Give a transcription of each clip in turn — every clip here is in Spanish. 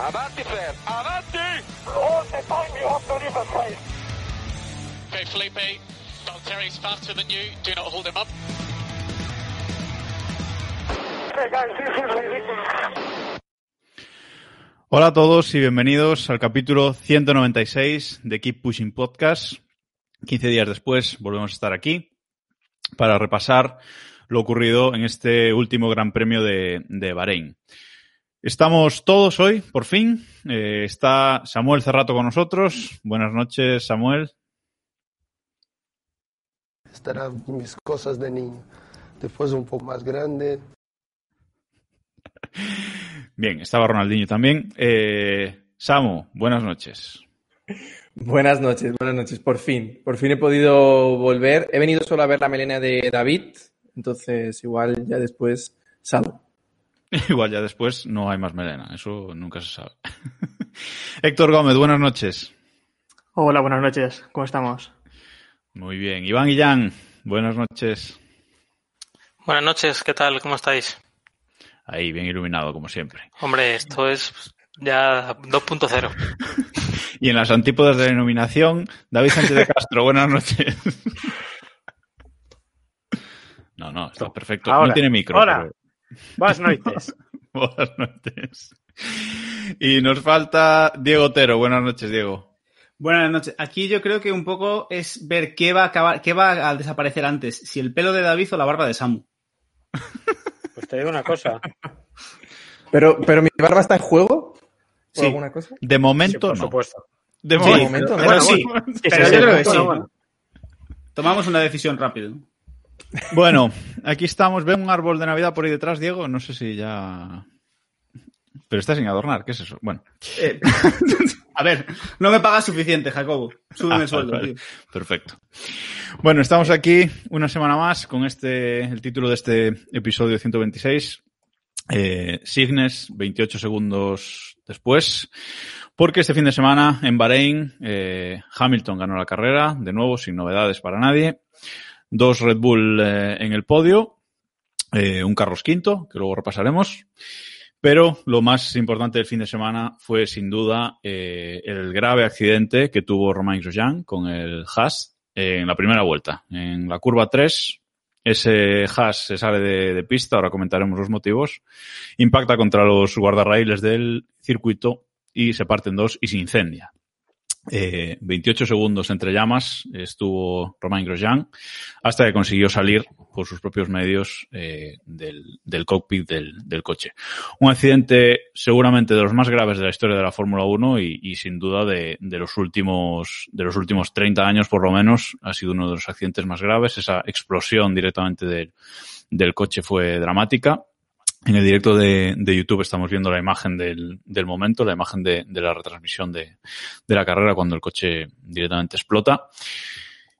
Avanti, Fer. Avanti! All the time you have to leave a place. Okay, Felipe, Valtteri's faster than you. Do not hold him up. Hey guys, this is ridiculous. Hola a todos y bienvenidos al capítulo 196 de Keep Pushing Podcast. 15 días después volvemos a estar aquí para repasar lo ocurrido en este último Gran Premio de, de Bahrein. Estamos todos hoy, por fin. Eh, está Samuel Cerrato con nosotros. Buenas noches, Samuel. estarán mis cosas de niño. Después un poco más grande, Bien, estaba Ronaldinho también. Eh, Samu, buenas noches. Buenas noches, buenas noches. Por fin, por fin he podido volver. He venido solo a ver la melena de David, entonces igual ya después salgo. Igual ya después no hay más melena, eso nunca se sabe. Héctor Gómez, buenas noches. Hola, buenas noches. ¿Cómo estamos? Muy bien. Iván Guillán, buenas noches. Buenas noches, ¿qué tal? ¿Cómo estáis? Ahí, bien iluminado, como siempre. Hombre, esto es ya 2.0. Y en las antípodas de la denominación, David Sánchez de Castro, buenas noches. No, no, está perfecto. Ahora, no tiene micro. ahora. pero- Buenas noches. Buenas noches. Y nos falta Diego Otero. Buenas noches, Diego. Buenas noches. Aquí yo creo que un poco es ver qué va a acabar, qué va a desaparecer antes, si el pelo de David o la barba de Samu. Pues te digo una cosa. Pero, pero mi barba está en juego. ¿O Sí. alguna cosa? De momento, por no. supuesto. De Sí, momento. ¿no? Pero Bueno, sí, bueno. pero sí, yo sí, creo que sí. Tomamos una decisión rápido. Bueno, aquí estamos. ¿Ve un árbol de Navidad por ahí detrás, Diego? No sé si ya. Pero está sin adornar. ¿Qué es eso? Bueno. Eh, a ver, no me pagas suficiente, Jacobo. Súbeme Ah, el sueldo, vale. tío. Perfecto. Bueno, estamos aquí una semana más con este, el título de este episodio 126. Eh, Signes, 28 segundos después. Porque este fin de semana en Bahrein, eh, Hamilton ganó la carrera, de nuevo, sin novedades para nadie. Dos Red Bull eh, en el podio, eh, un Carlos quinto, que luego repasaremos. Pero lo más importante del fin de semana fue sin duda eh, el grave accidente que tuvo Romain Grosjean con el Haas en la primera vuelta. En la curva 3, ese Haas se sale de, de pista, ahora comentaremos los motivos, impacta contra los guardarraíles del circuito y se parte en dos y se incendia. Eh, 28 segundos entre llamas estuvo Romain Grosjean hasta que consiguió salir por sus propios medios eh, del, del cockpit del, del coche. Un accidente seguramente de los más graves de la historia de la Fórmula 1 y, y sin duda de, de los últimos de los últimos 30 años por lo menos ha sido uno de los accidentes más graves. Esa explosión directamente del, del coche fue dramática. En el directo de, de YouTube estamos viendo la imagen del, del momento, la imagen de, la retransmisión de, la carrera cuando el coche directamente explota.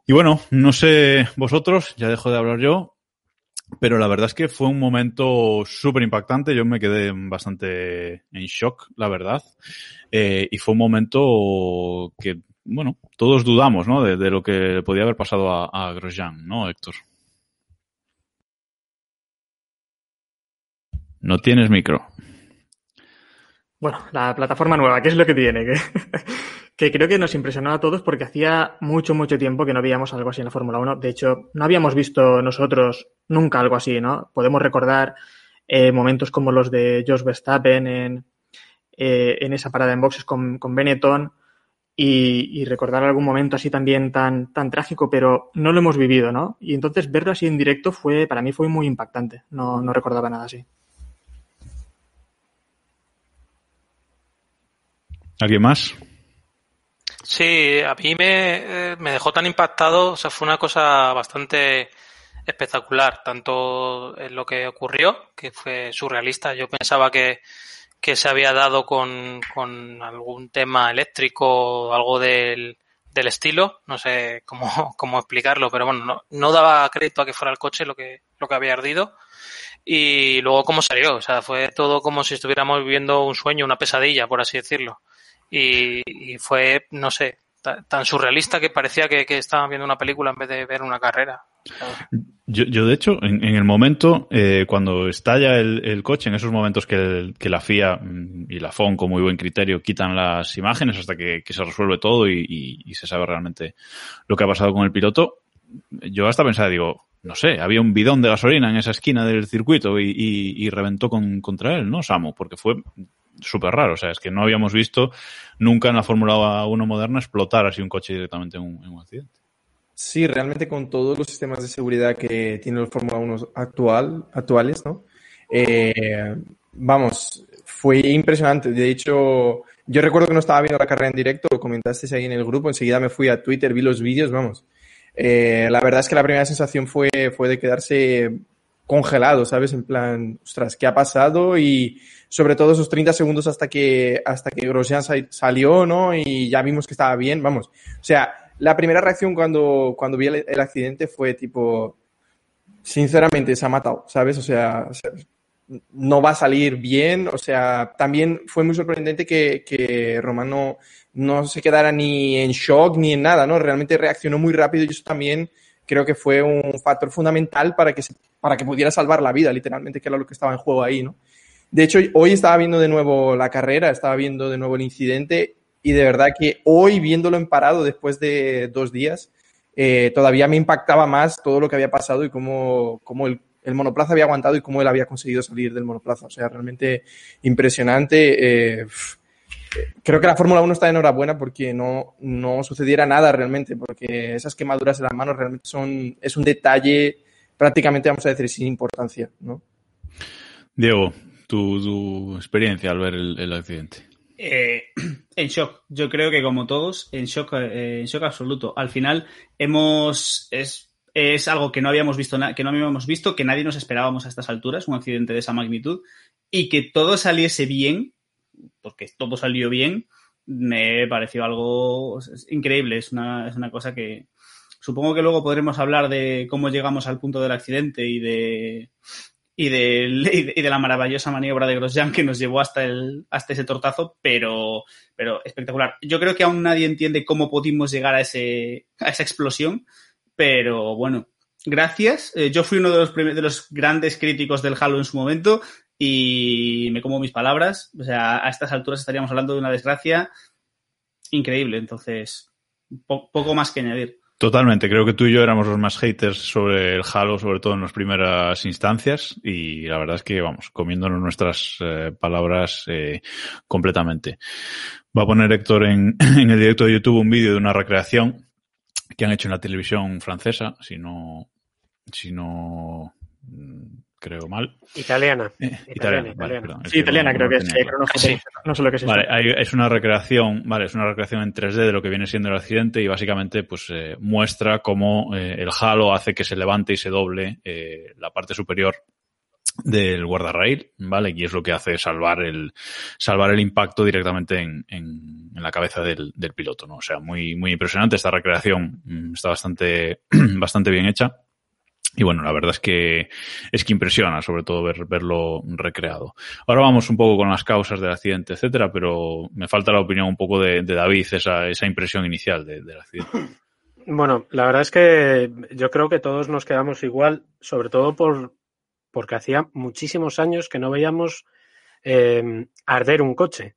Y bueno, no sé vosotros, ya dejo de hablar yo, pero la verdad es que fue un momento súper impactante. Yo me quedé bastante en shock, la verdad. Eh, y fue un momento que, bueno, todos dudamos, ¿no? De, de lo que podía haber pasado a, a Grosjean, ¿no, Héctor? No tienes micro. Bueno, la plataforma nueva, ¿qué es lo que tiene? Que, creo que nos impresionó a todos porque hacía mucho, mucho tiempo que no veíamos algo así en la Fórmula 1. De hecho, no habíamos visto nosotros nunca algo así, ¿no? Podemos recordar eh, momentos como los de Jos Verstappen en, eh, en esa parada en boxes con, con Benetton y, y, recordar algún momento así también tan, tan trágico, pero no lo hemos vivido, ¿no? Y entonces verlo así en directo fue, para mí fue muy impactante. No, no recordaba nada así. ¿Alguien más? Sí, a mí me, eh, me dejó tan impactado, o sea, fue una cosa bastante espectacular, tanto en lo que ocurrió, que fue surrealista. Yo pensaba que, que se había dado con, con algún tema eléctrico o algo del, del estilo, no sé cómo, cómo explicarlo, pero bueno, no, no daba crédito a que fuera el coche lo que, lo que había ardido. Y luego cómo salió, o sea, fue todo como si estuviéramos viviendo un sueño, una pesadilla, por así decirlo. Y, y fue, no sé, ta- tan surrealista que parecía que, que estaban viendo una película en vez de ver una carrera. Yo, yo, de hecho, en, el momento, eh, cuando estalla el, coche, en esos momentos que, la FIA mm, y la FON, con muy buen criterio, quitan las imágenes hasta que, se resuelve todo y, y- y se sabe realmente lo que ha pasado con el piloto, yo hasta pensaba, digo, no sé, había un bidón de gasolina en esa esquina del circuito y, y- y reventó con- contra él, ¿no, Samu? Porque fue súper raro, o sea, es que no habíamos visto nunca en la Fórmula 1 moderna explotar así un coche directamente en un, en un accidente. Sí, realmente con todos los sistemas de seguridad que tienen los Fórmula 1 actual, actuales, ¿no? Eh, vamos, fue impresionante. De hecho, yo recuerdo que no estaba viendo la carrera en directo, lo comentasteis ahí en el grupo, enseguida me fui a Twitter, vi los vídeos, vamos. Eh, la verdad es que la primera sensación fue, fue de quedarse congelado, ¿sabes? En plan, ostras, ¿qué ha pasado? Y sobre todo esos 30 segundos hasta que, hasta que Grosjean sa- salió, ¿no? Y ya vimos que estaba bien, vamos. O sea, la primera reacción cuando, cuando vi el, accidente fue tipo, sinceramente, se ha matado, ¿sabes? O sea, no va a salir bien. O sea, también fue muy sorprendente que, que Román no, se quedara ni en shock ni en nada, ¿no? Realmente reaccionó muy rápido y eso también creo que fue un factor fundamental para que, para que pudiera salvar la vida, literalmente, que era lo que estaba en juego ahí, ¿no? De hecho, hoy estaba viendo de nuevo la carrera, estaba viendo de nuevo el incidente y de verdad que hoy, viéndolo en parado después de dos días, eh, todavía me impactaba más todo lo que había pasado y cómo, cómo el, el monoplaza había aguantado y cómo él había conseguido salir del monoplaza. O sea, realmente impresionante. eh, creo que la Fórmula 1 está enhorabuena porque no, no sucediera nada realmente, porque esas quemaduras en las manos realmente son, es un detalle prácticamente, vamos a decir, sin importancia, ¿no? Diego, tu, experiencia al ver el, accidente. Eh, en shock. Yo creo que como todos, en shock, eh, en shock absoluto. Al final hemos es, es algo que no habíamos visto, que no habíamos visto, que nadie nos esperábamos a estas alturas, un accidente de esa magnitud, y que todo saliese bien, porque todo salió bien, me pareció algo increíble. Es una, es una cosa que supongo que luego podremos hablar de cómo llegamos al punto del accidente y de y de, y de, la maravillosa maniobra de Grosjean que nos llevó hasta, el, hasta ese tortazo, pero, pero espectacular. Yo creo que aún nadie entiende cómo pudimos llegar a, ese, a esa explosión, pero bueno, gracias. Eh, yo fui uno de los, de los grandes críticos del Halo en su momento y me como mis palabras. O sea, a estas alturas estaríamos hablando de una desgracia increíble, entonces po- poco más que añadir. Totalmente, creo que tú y yo éramos los más haters sobre el Halo, sobre todo en las primeras instancias, y la verdad es que vamos, comiéndonos nuestras eh, palabras eh, completamente. Va a poner Héctor en, en el directo de YouTube un vídeo de una recreación que han hecho en la televisión francesa, si no, si no creo mal. Italiana. Eh, Italiana, italiana, vale, italiana. perdón, es Sí, italiana no- creo no que es. eh, claro. Sí. No sé lo que es Vale, hay- es una recreación, vale, es una recreación en 3D de lo que viene siendo el accidente y básicamente pues eh, muestra cómo eh, el halo hace que se levante y se doble eh, la parte superior del guardarraíl, ¿vale? Y es lo que hace salvar el, salvar el impacto directamente en, en, en la cabeza del, del piloto, ¿no? O sea, muy, muy impresionante. Esta recreación mm, está bastante, bastante bien hecha. Y bueno, la verdad es que es que impresiona, sobre todo ver, verlo recreado. Ahora vamos un poco con las causas del accidente, etcétera, pero me falta la opinión un poco de, David, esa, esa impresión inicial de- del accidente. Bueno, la verdad es que yo creo que todos nos quedamos igual, sobre todo por porque hacía muchísimos años que no veíamos eh, arder un coche.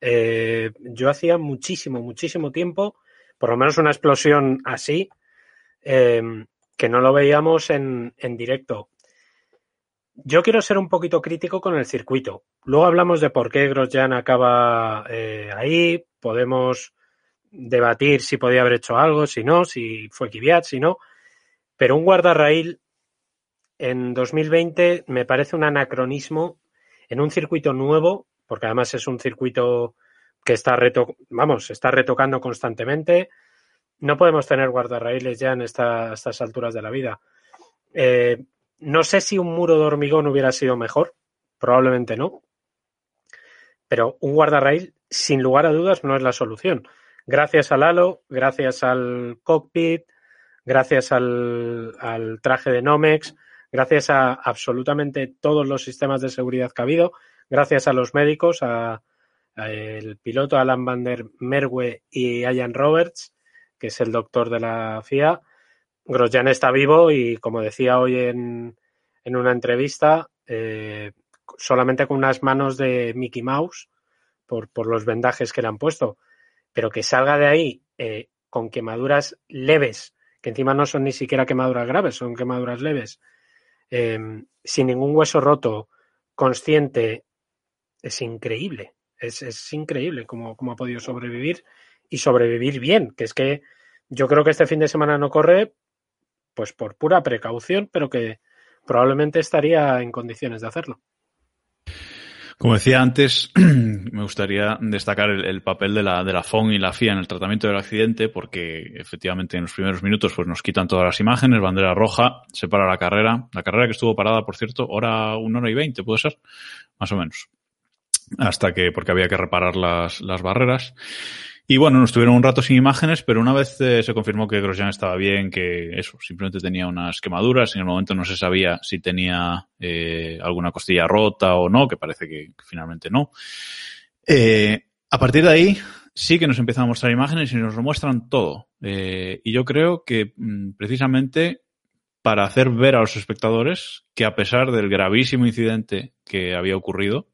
Eh, yo hacía muchísimo, muchísimo tiempo, por lo menos una explosión así, eh, que no lo veíamos en, en directo. Yo quiero ser un poquito crítico con el circuito. Luego hablamos de por qué Grosjean acaba eh, ahí. Podemos debatir si podía haber hecho algo, si no, si fue Kvyat, si no. Pero un guardarraíl en 2020 me parece un anacronismo en un circuito nuevo, porque además es un circuito que está reto vamos, está retocando constantemente. No podemos tener guardarraíles ya en esta, estas alturas de la vida. Eh, no sé si un muro de hormigón hubiera sido mejor, probablemente no. Pero un guardarraíl, sin lugar a dudas, no es la solución. Gracias al halo, gracias al cockpit, gracias al, traje de Nomex, gracias a absolutamente todos los sistemas de seguridad que ha habido, gracias a los médicos, a, a el piloto Alan van der Merwe y Ian Roberts, que es el doctor de la FIA. Grosjean está vivo y, como decía hoy en, en una entrevista, eh, solamente con unas manos de Mickey Mouse por, por, los vendajes que le han puesto, pero que salga de ahí eh, con quemaduras leves, que encima no son ni siquiera quemaduras graves, son quemaduras leves, eh, sin ningún hueso roto, consciente, es increíble. Es, es increíble cómo, cómo, ha podido sobrevivir y sobrevivir bien, que es que yo creo que este fin de semana no corre pues por pura precaución, pero que probablemente estaría en condiciones de hacerlo. Como decía antes, me gustaría destacar el, el, papel de la, de la FON y la FIA en el tratamiento del accidente, porque efectivamente en los primeros minutos pues nos quitan todas las imágenes, bandera roja, se para la carrera, la carrera que estuvo parada, por cierto, hora, una hora y veinte, puede ser, más o menos, hasta que, porque había que reparar las, las barreras. Y bueno, nos tuvieron un rato sin imágenes, pero una vez eh, se confirmó que Grosjean estaba bien, que eso, simplemente tenía unas quemaduras. En el momento no se sabía si tenía eh, alguna costilla rota o no, que parece que, finalmente no. Eh, a partir de ahí, sí que nos empiezan a mostrar imágenes y nos lo muestran todo. Eh, y yo creo que mm, precisamente para hacer ver a los espectadores que a pesar del gravísimo incidente que había ocurrido,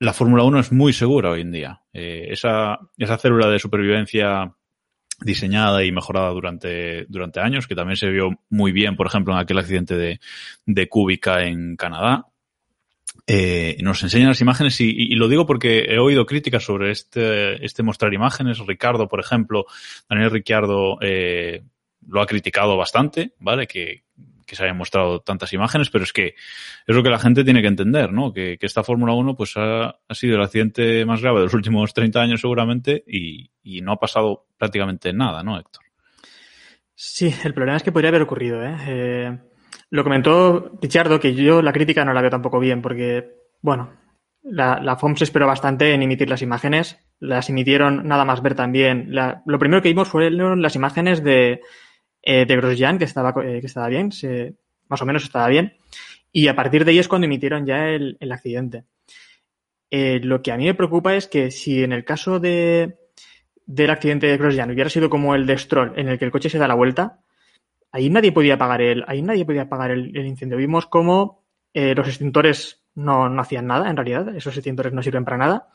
la Fórmula 1 es muy segura hoy en día. Eh, esa, esa célula de supervivencia diseñada y mejorada durante, años, que también se vio muy bien, por ejemplo, en aquel accidente de, de en Canadá. Eh, nos enseñan las imágenes y, y, lo digo porque he oído críticas sobre este, este mostrar imágenes. Ricardo, por ejemplo, Daniel Ricciardo eh, lo ha criticado bastante, ¿vale? Que, que se hayan mostrado tantas imágenes, pero es que es lo que la gente tiene que entender, ¿no? Que, esta Fórmula 1 pues ha, sido el accidente más grave de los últimos 30 años seguramente y, no ha pasado prácticamente nada, ¿no, Héctor? Sí, el problema es que podría haber ocurrido, ¿eh? eh lo comentó Pichardo, que yo la crítica no la veo tampoco bien, porque, bueno, la, la FOM se esperó bastante en emitir las imágenes, las emitieron nada más ver también. Lo primero que vimos fueron las imágenes de, eh, de Grosjean, que estaba, eh, que estaba bien, se, más o menos estaba bien, y a partir de ahí es cuando emitieron ya el, el accidente. Eh, lo que a mí me preocupa es que si en el caso de, del accidente de Grosjean hubiera sido como el de Stroll, en el que el coche se da la vuelta, ahí nadie podía apagar el, ahí nadie podía apagar el, incendio. Vimos cómo eh, los extintores no, no hacían nada, en realidad, esos extintores no sirven para nada,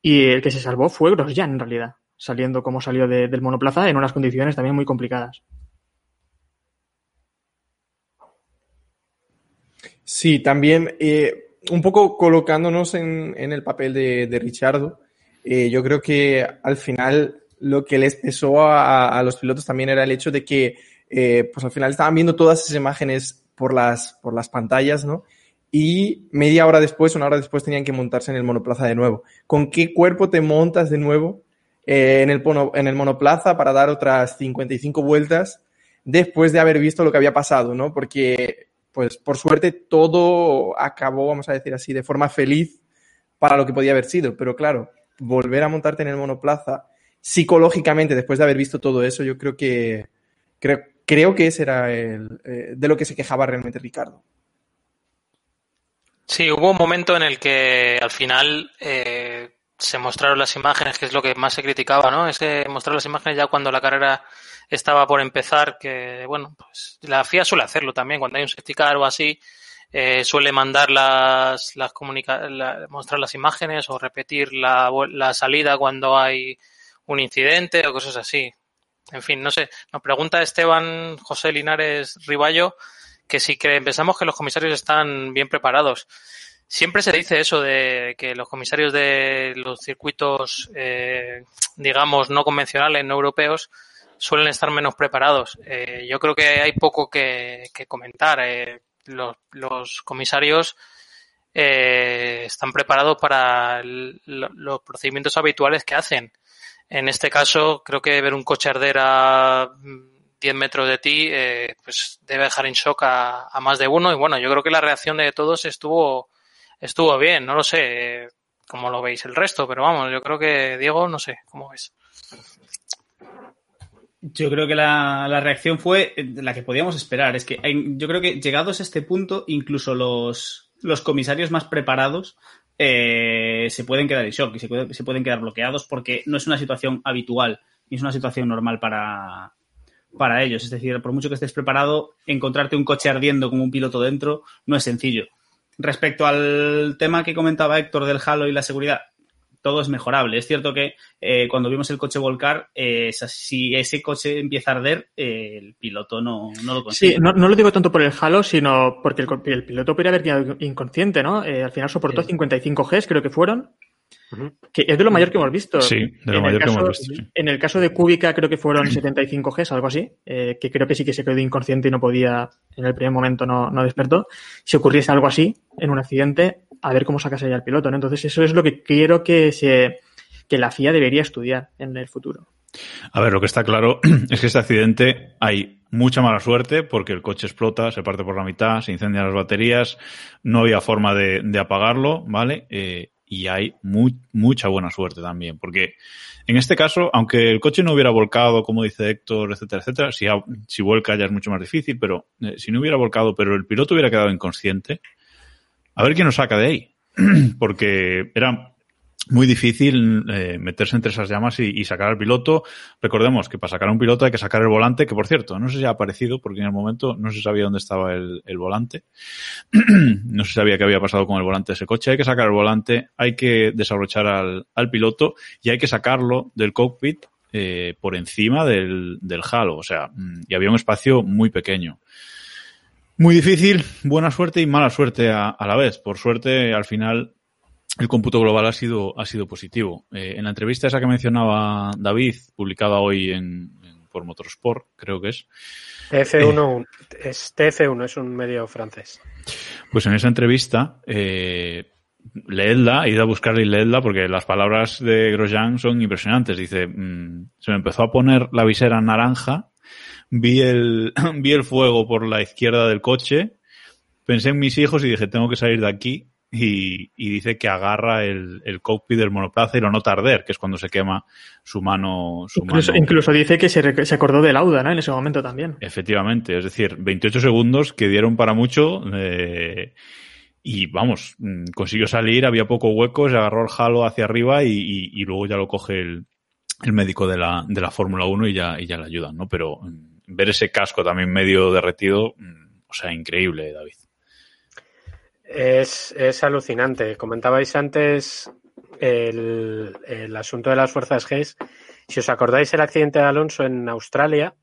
y el que se salvó fue Grosjean, en realidad, saliendo como salió de, del monoplaza en unas condiciones también muy complicadas. Sí, también eh, un poco colocándonos en, en el papel de, de Richardo, eh, yo creo que al final lo que les pesó a, a, los pilotos también era el hecho de que eh, pues al final estaban viendo todas esas imágenes por las, por las pantallas, ¿no? Y media hora después, una hora después tenían que montarse en el monoplaza de nuevo. ¿Con qué cuerpo te montas de nuevo en, el en el monoplaza para dar otras 55 vueltas después de haber visto lo que había pasado, ¿no? Porque pues por suerte todo acabó, vamos a decir así, de forma feliz para lo que podía haber sido. Pero claro, volver a montarte en el monoplaza psicológicamente, después de haber visto todo eso, yo creo que creo, creo que ese era el, eh, de lo que se quejaba realmente Ricardo. Sí, hubo un momento en el que al final eh, se mostraron las imágenes, que es lo que más se criticaba, ¿no? Es que mostrar las imágenes ya cuando la carrera estaba por empezar, que bueno, pues la FIA suele hacerlo también, cuando hay un safety car o así, eh, suele mandar las, las comunica la, mostrar las imágenes o repetir la, la salida cuando hay un incidente o cosas así. En fin, no sé. Nos pregunta Esteban José Linares Riballo que si que pensamos que los comisarios están bien preparados. Siempre se dice eso de que los comisarios de los circuitos, eh, digamos, no convencionales, no europeos, suelen estar menos preparados. Eh, yo creo que hay poco que, que comentar. Eh, los, los, comisarios eh, están preparados para el- lo- los procedimientos habituales que hacen. En este caso, creo que ver un coche arder a mm, 10 metros de ti, eh, pues debe dejar en shock a, a más de uno. Y bueno, yo creo que la reacción de todos estuvo, estuvo bien. No lo sé eh, cómo lo veis el resto, pero vamos, yo creo que Diego, no sé cómo ves. Yo creo que la, la reacción fue la que podíamos esperar. Es que yo creo que llegados a este punto, incluso los, los comisarios más preparados eh, se pueden quedar en shock y se, puede- se pueden quedar bloqueados porque no es una situación habitual ni es una situación normal para, para ellos. Es decir, por mucho que estés preparado, encontrarte un coche ardiendo con un piloto dentro no es sencillo. Respecto al tema que comentaba Héctor del Halo y la seguridad, todo es mejorable. Es cierto que eh, cuando vimos el coche volcar, eh, si ese coche empieza a arder, eh, el piloto no, no lo consigue. Sí, no, no lo digo tanto por el halo, sino porque el, piloto podría haber quedado inconsciente, ¿no? Eh, al final soportó 55 Gs, creo que fueron, que es de lo mayor que hemos visto. Sí, de lo En el mayor que caso- hemos visto. sí. En el caso de Kubica creo que fueron 75 Gs, algo así, eh, que creo que sí que se quedó inconsciente y no podía, en el primer momento no, no despertó. Si ocurriese algo así en un accidente, a ver cómo sacase ya el piloto. Entonces eso es lo que quiero que se que la FIA debería estudiar en el futuro. A ver, lo que está claro es que este accidente hay mucha mala suerte porque el coche explota, se parte por la mitad, se incendian las baterías, no había forma de, apagarlo, ¿vale? Eh, y hay mu- mucha buena suerte también, porque en este caso, aunque el coche no hubiera volcado, como dice Héctor, etcétera, etcétera, si, si vuelca ya es mucho más difícil, pero eh, si no hubiera volcado, pero el piloto hubiera quedado inconsciente, a ver quién nos saca de ahí, porque era muy difícil eh, meterse entre esas llamas y, sacar al piloto. Recordemos que para sacar a un piloto hay que sacar el volante, que por cierto, no sé si ha aparecido, porque en el momento no se sabía dónde estaba el, volante. no se sabía qué había pasado con el volante de ese coche. Hay que sacar el volante, hay que desabrochar al, al piloto y hay que sacarlo del cockpit eh, por encima del, del halo. O sea, mm, y había un espacio muy pequeño. Muy difícil, buena suerte y mala suerte a, a la vez. Por suerte, al final, el cómputo global ha sido, ha sido positivo. Eh, en la entrevista esa que mencionaba David, publicada hoy en, en- por Motorsport, creo que es, TF1 es TF1, es un medio francés. pues en esa entrevista, eh, leedla, id a buscarla y leedla porque las palabras de Grosjean son impresionantes. Dice, mm, se me empezó a poner la visera naranja, vi el, vi el fuego por la izquierda del coche, pensé en mis hijos y dije, tengo que salir de aquí. Y, y dice que agarra el, el cockpit del monoplaza y lo nota arder, que es cuando se quema su mano. Su Incluso, mano. incluso dice que se, se acordó de Lauda, ¿no? En ese momento también. Efectivamente, es decir, 28 segundos que dieron para mucho eh, y vamos, mm, consiguió salir, había poco hueco, se agarró el halo hacia arriba y, y- y luego ya lo coge el, el médico de la, de la Fórmula 1 y ya, y ya le ayudan, ¿no? Pero mm, ver ese casco también medio derretido, mm, o sea, increíble, David. Es, es alucinante. Comentabais antes el, el asunto de las fuerzas G. Si os acordáis el accidente de Alonso en Australia,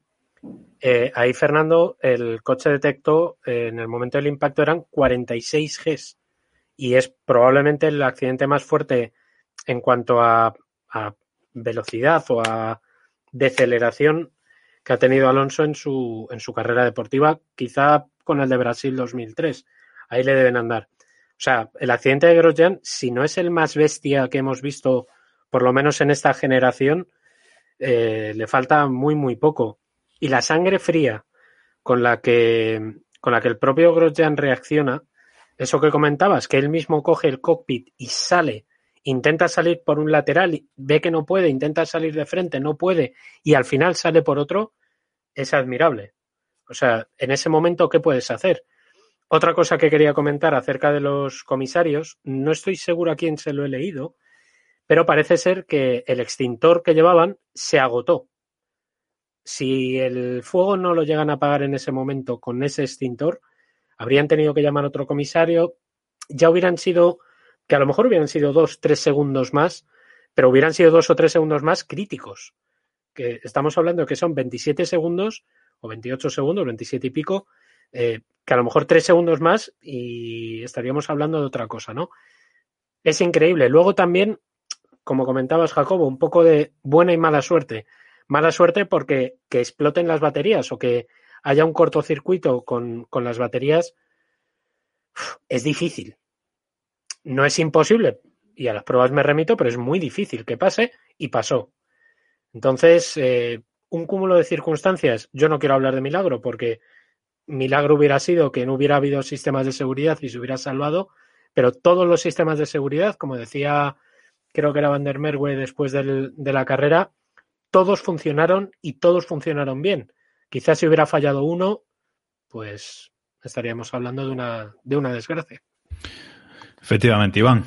eh, ahí Fernando, el coche detectó eh, en el momento del impacto eran 46 Gs y es probablemente el accidente más fuerte en cuanto a, a velocidad o a deceleración que ha tenido Alonso en su, en su carrera deportiva, quizá con el de Brasil 2003 ahí le deben andar. O sea, el accidente de Grosjean, si no es el más bestia que hemos visto, por lo menos en esta generación, eh, le falta muy, muy poco. Y la sangre fría con la que, con la que el propio Grosjean reacciona, eso que comentabas, que él mismo coge el cockpit y sale, intenta salir por un lateral, ve que no puede, intenta salir de frente, no puede, y al final sale por otro, es admirable. O sea, en ese momento, ¿qué puedes hacer? Otra cosa que quería comentar acerca de los comisarios, no estoy seguro a quién se lo he leído, pero parece ser que el extintor que llevaban se agotó. Si el fuego no lo llegan a apagar en ese momento con ese extintor, habrían tenido que llamar a otro comisario, ya hubieran sido, que a lo mejor hubieran sido dos, tres segundos más, pero hubieran sido dos o tres segundos más críticos. Que estamos hablando que son 27 segundos o 28 segundos, 27 y pico, eh, que a lo mejor tres segundos más y estaríamos hablando de otra cosa, ¿no? Es increíble. Luego también, como comentabas, Jacobo, un poco de buena y mala suerte. Mala suerte porque que exploten las baterías o que haya un cortocircuito con, con las baterías es difícil. No es imposible, y a las pruebas me remito, pero es muy difícil que pase y pasó. Entonces, eh, un cúmulo de circunstancias, yo no quiero hablar de milagro porque milagro hubiera sido que no hubiera habido sistemas de seguridad y se hubiera salvado, pero todos los sistemas de seguridad, como decía, creo que era Van der Merwe después de la carrera, todos funcionaron y todos funcionaron bien. Quizás si hubiera fallado uno, pues estaríamos hablando de una, de una desgracia. Efectivamente, Iván.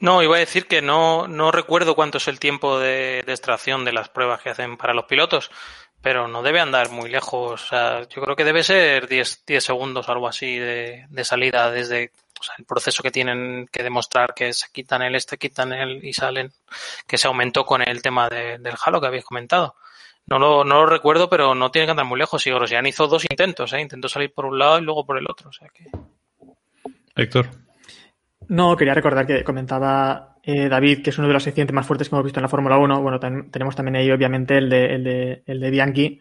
No, iba a decir que no, no recuerdo cuánto es el tiempo de, extracción de las pruebas que hacen para los pilotos, pero no debe andar muy lejos. O sea, yo creo que debe ser 10, 10 segundos o algo así de, de salida desde el proceso que tienen que demostrar que se quitan el este, quitan el y salen, que se aumentó con el tema de, del halo que habéis comentado. No lo, no lo recuerdo, pero no tiene que andar muy lejos. Y Grosjean hizo dos intentos, ¿eh? intentó salir por un lado y luego por el otro. O sea que... Héctor. No, quería recordar que comentaba eh, David que es uno de los accidentes más fuertes que hemos visto en la Fórmula 1. Bueno, ten, tenemos también ahí, obviamente, el de, el de, el de Bianchi,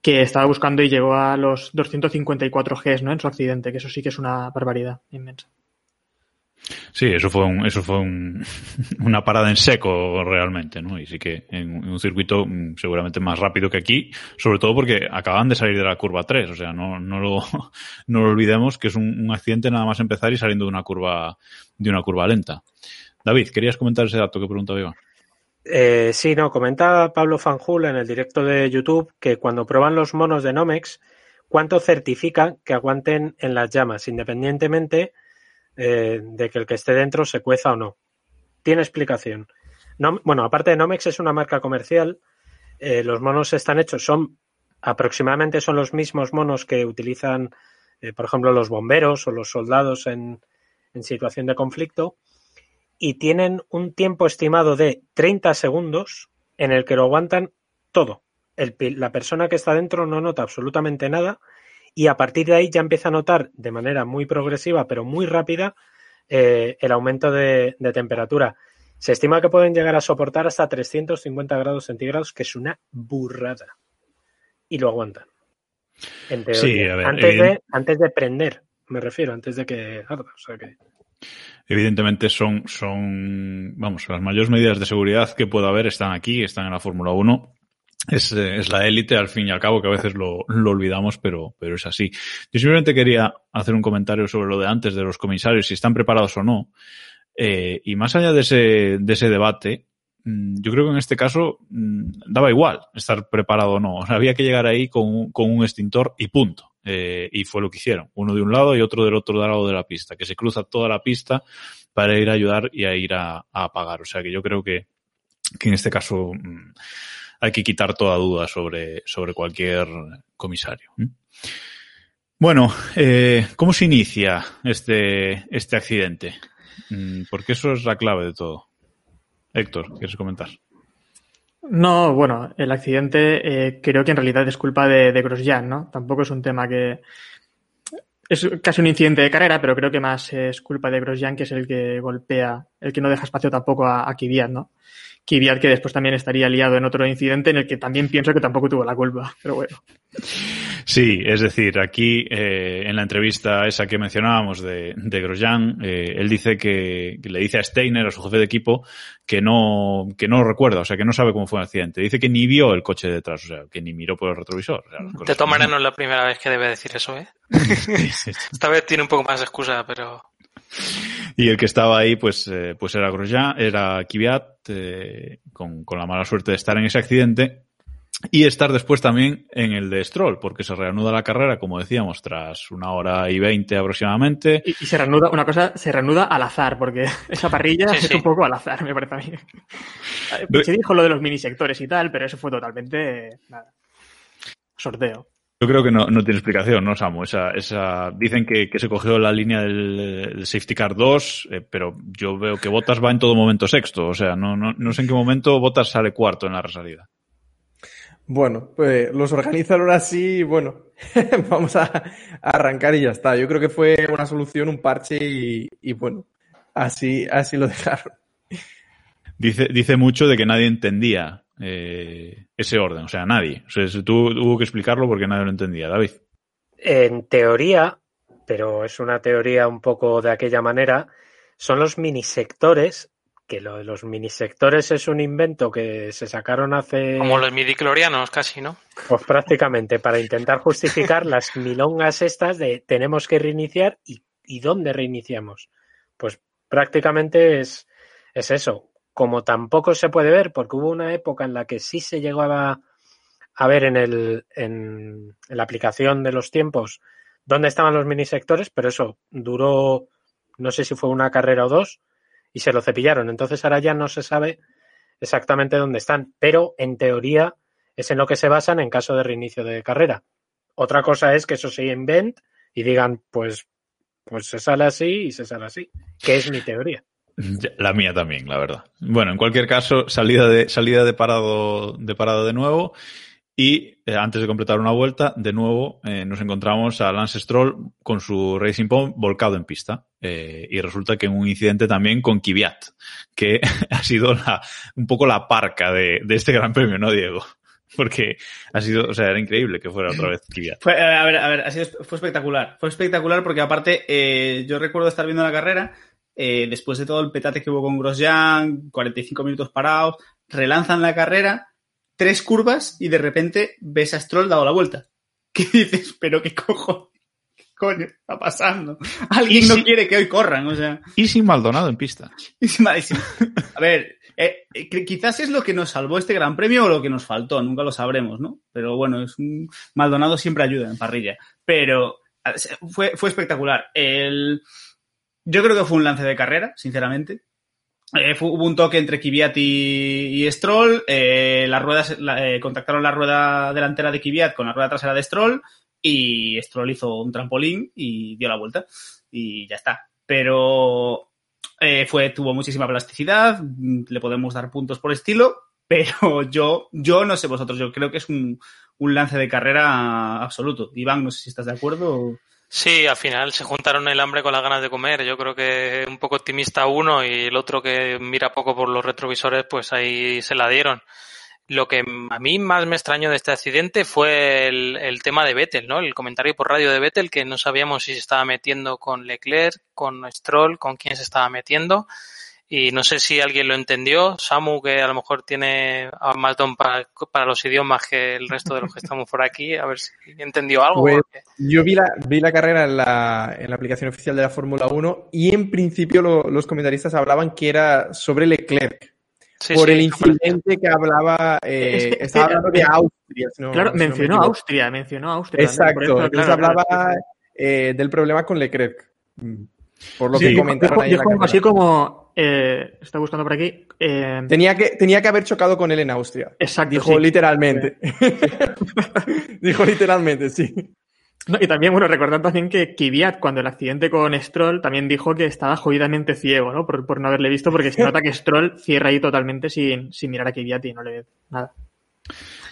que estaba buscando y llegó a los 254 Gs ¿no? en su accidente, que eso sí que es una barbaridad inmensa. Sí, eso fue un, eso fue un, una parada en seco realmente, ¿no? Y sí que en, un circuito mm, seguramente más rápido que aquí, sobre todo porque acaban de salir de la curva 3, o sea, no, no lo, no lo olvidemos que es un, accidente nada más empezar y saliendo de una curva, de una curva lenta. David, ¿querías comentar ese dato que preguntaba Iván? Eh, sí, no, comenta Pablo Fanjul en el directo de YouTube que cuando prueban los monos de Nomex, ¿cuánto certifican que aguanten en las llamas, independientemente eh, de que el que esté dentro se cueza o no? Tiene explicación. No, bueno, aparte de Nomex es una marca comercial, eh, los monos están hechos, son aproximadamente son los mismos monos que utilizan, eh, por ejemplo, los bomberos o los soldados en, en situación de conflicto y tienen un tiempo estimado de 30 segundos en el que lo aguantan todo. El, la persona que está dentro no nota absolutamente nada y a partir de ahí ya empieza a notar de manera muy progresiva pero muy rápida eh, el aumento de, de, temperatura. Se estima que pueden llegar a soportar hasta 350 grados centígrados, que es una burrada. Y lo aguantan. En teoría. Sí, ver, antes, de, antes de prender, me refiero, antes de que arda. O sea que evidentemente son, son, vamos, las mayores medidas de seguridad que pueda haber están aquí, están en la Fórmula 1. Es, es, la élite, al fin y al cabo, que a veces lo, lo, olvidamos, pero, pero es así. Yo simplemente quería hacer un comentario sobre lo de antes de los comisarios, si están preparados o no. Eh, y más allá de ese, de ese debate, yo creo que en este caso daba igual estar preparado o no. Había que llegar ahí con un, con un extintor y punto. Eh, y fue lo que hicieron. Uno de un lado y otro del otro lado de la pista, que se cruza toda la pista para ir a ayudar y a ir a, a apagar. O sea que yo creo que, que en este caso mmm, hay que quitar toda duda sobre, sobre cualquier comisario. Bueno, eh, ¿cómo se inicia este, este accidente? Porque eso es la clave de todo. Héctor, ¿quieres comentar? No, bueno, el accidente eh, creo que en realidad es culpa de, de Grosjean, ¿no? Tampoco es un tema que... Es casi un incidente de carrera, pero creo que más es culpa de Grosjean, que es el que golpea, el que no deja espacio tampoco a, a Kvyat, ¿no? Kvyat que después también estaría liado en otro incidente en el que también pienso que tampoco tuvo la culpa, pero bueno. Sí, es decir, aquí eh, en la entrevista esa que mencionábamos de, de Grosjean, eh, él dice que, que, le dice a Steiner, a su jefe de equipo, que no, que no recuerda, o sea, que no sabe cómo fue el accidente. Dice que ni vio el coche detrás, o sea, que ni miró por el retrovisor. O sea, de todas maneras, no es la primera vez que debe decir eso, ¿eh? Esta vez tiene un poco más de excusa, pero... Y el que estaba ahí, pues, eh, pues era Grosjean, era Kvyat, eh, con, con la mala suerte de estar en ese accidente y estar después también en el de Stroll, porque se reanuda la carrera, como decíamos, tras una hora y veinte aproximadamente. Y, y, se reanuda, una cosa, se reanuda al azar, porque esa parrilla sí, es sí. un poco al azar, me parece a mí. Se dijo lo de los minisectores y tal, pero eso fue totalmente nada, sorteo. Yo creo que no, no tiene explicación, ¿no, Samu? Esa, esa, dicen que, que se cogió la línea del, del Safety Car 2, eh, pero yo veo que Bottas va en todo momento sexto. O sea, no, no, no sé en qué momento Bottas sale cuarto en la resalida. Bueno, pues los organizaron así, bueno, vamos a, a, arrancar y ya está. Yo creo que fue una solución, un parche y, y bueno, así, así lo dejaron. Dice, dice mucho de que nadie entendía eh, ese orden, o sea, nadie. O sea, tú hubo que explicarlo porque nadie lo entendía. David. En teoría, pero es una teoría un poco de aquella manera, son los minisectores, que lo de los minisectores es un invento que se sacaron hace... Como los midiclorianos casi, ¿no? Pues prácticamente, para intentar justificar las milongas estas de tenemos que reiniciar y, y dónde reiniciamos. Pues prácticamente es, es eso. Como tampoco se puede ver, porque hubo una época en la que sí se llegaba a ver en, el, en, la aplicación de los tiempos dónde estaban los minisectores, pero eso duró, no sé si fue una carrera o dos, y se lo cepillaron. Entonces ahora ya no se sabe exactamente dónde están, pero en teoría es en lo que se basan en caso de reinicio de carrera. Otra cosa es que eso se invent y digan, pues, pues se sale así y se sale así, que es mi teoría. La mía también, la verdad. Bueno, en cualquier caso, salida de, salida de parado, de parado de nuevo. Y eh, antes de completar una vuelta, de nuevo eh, nos encontramos a Lance Stroll con su Racing Point volcado en pista. Eh, y resulta que un incidente también con Kvyat, que ha sido la, un poco la parca de, de, este gran premio, ¿no, Diego? Porque ha sido, o sea, era increíble que fuera otra vez Kvyat. Fue, a ver, a ver, ha sido, fue espectacular. Fue espectacular porque aparte, eh, yo recuerdo estar viendo la carrera, eh, después de todo el petate que hubo con Grosjean, 45 minutos parados, relanzan la carrera, tres curvas y de repente ves a Stroll dado la vuelta. ¿Qué dices? Pero qué cojo, qué coño está pasando. Alguien no quiere que hoy corran, o sea. Y sin Maldonado en pista. Y sin, a ver, eh, eh, quizás es lo que nos salvó este Gran Premio o lo que nos faltó, nunca lo sabremos, ¿no? Pero bueno, es un Maldonado siempre ayuda en parrilla. Pero fue, fue espectacular. El, yo creo que fue un lance de carrera, sinceramente. Eh, fue, hubo un toque entre Kvyat y, Stroll. Eh, las ruedas, eh, contactaron la rueda delantera de Kvyat con la rueda trasera de Stroll y Stroll hizo un trampolín y dio la vuelta y ya está. Pero fue, tuvo muchísima plasticidad, le podemos dar puntos por estilo, pero yo, yo no sé vosotros, yo creo que es un, un lance de carrera absoluto. Iván, no sé si estás de acuerdo. O... Sí, al final se juntaron el hambre con las ganas de comer. Yo creo que un poco optimista uno y el otro que mira poco por los retrovisores, pues ahí se la dieron. Lo que a mí más me extrañó de este accidente fue el, el, tema de Vettel, ¿no? El comentario por radio de Vettel que no sabíamos si se estaba metiendo con Leclerc, con Stroll, con quién se estaba metiendo. Y no sé si alguien lo entendió. Samu, que a lo mejor tiene más don para, para, los idiomas que el resto de los que estamos por aquí, a ver si entendió algo. Pues, yo vi la, vi la carrera en la, en la aplicación oficial de la Fórmula 1 y en principio lo, los comentaristas hablaban que era sobre Leclerc. Sí, por sí, el incidente que hablaba, eh, es que, estaba hablando de Austria. No, claro, mencionó Austria, mencionó Austria. Exacto, eso, entonces claro, hablaba claro. Eh, del problema con Leclerc. Por lo sí, que comentaron dijo, ahí dijo en la algo así como, eh, está buscando por aquí. Eh, tenía, que, tenía que haber chocado con él en Austria. Exacto. Dijo sí. literalmente. dijo literalmente, sí. No, y también, bueno, recordar también que Kvyat, cuando el accidente con Stroll, también dijo que estaba jodidamente ciego, ¿no? Por, por no haberle visto, porque se nota que Stroll cierra ahí totalmente sin, sin mirar a Kvyat y no le ve nada.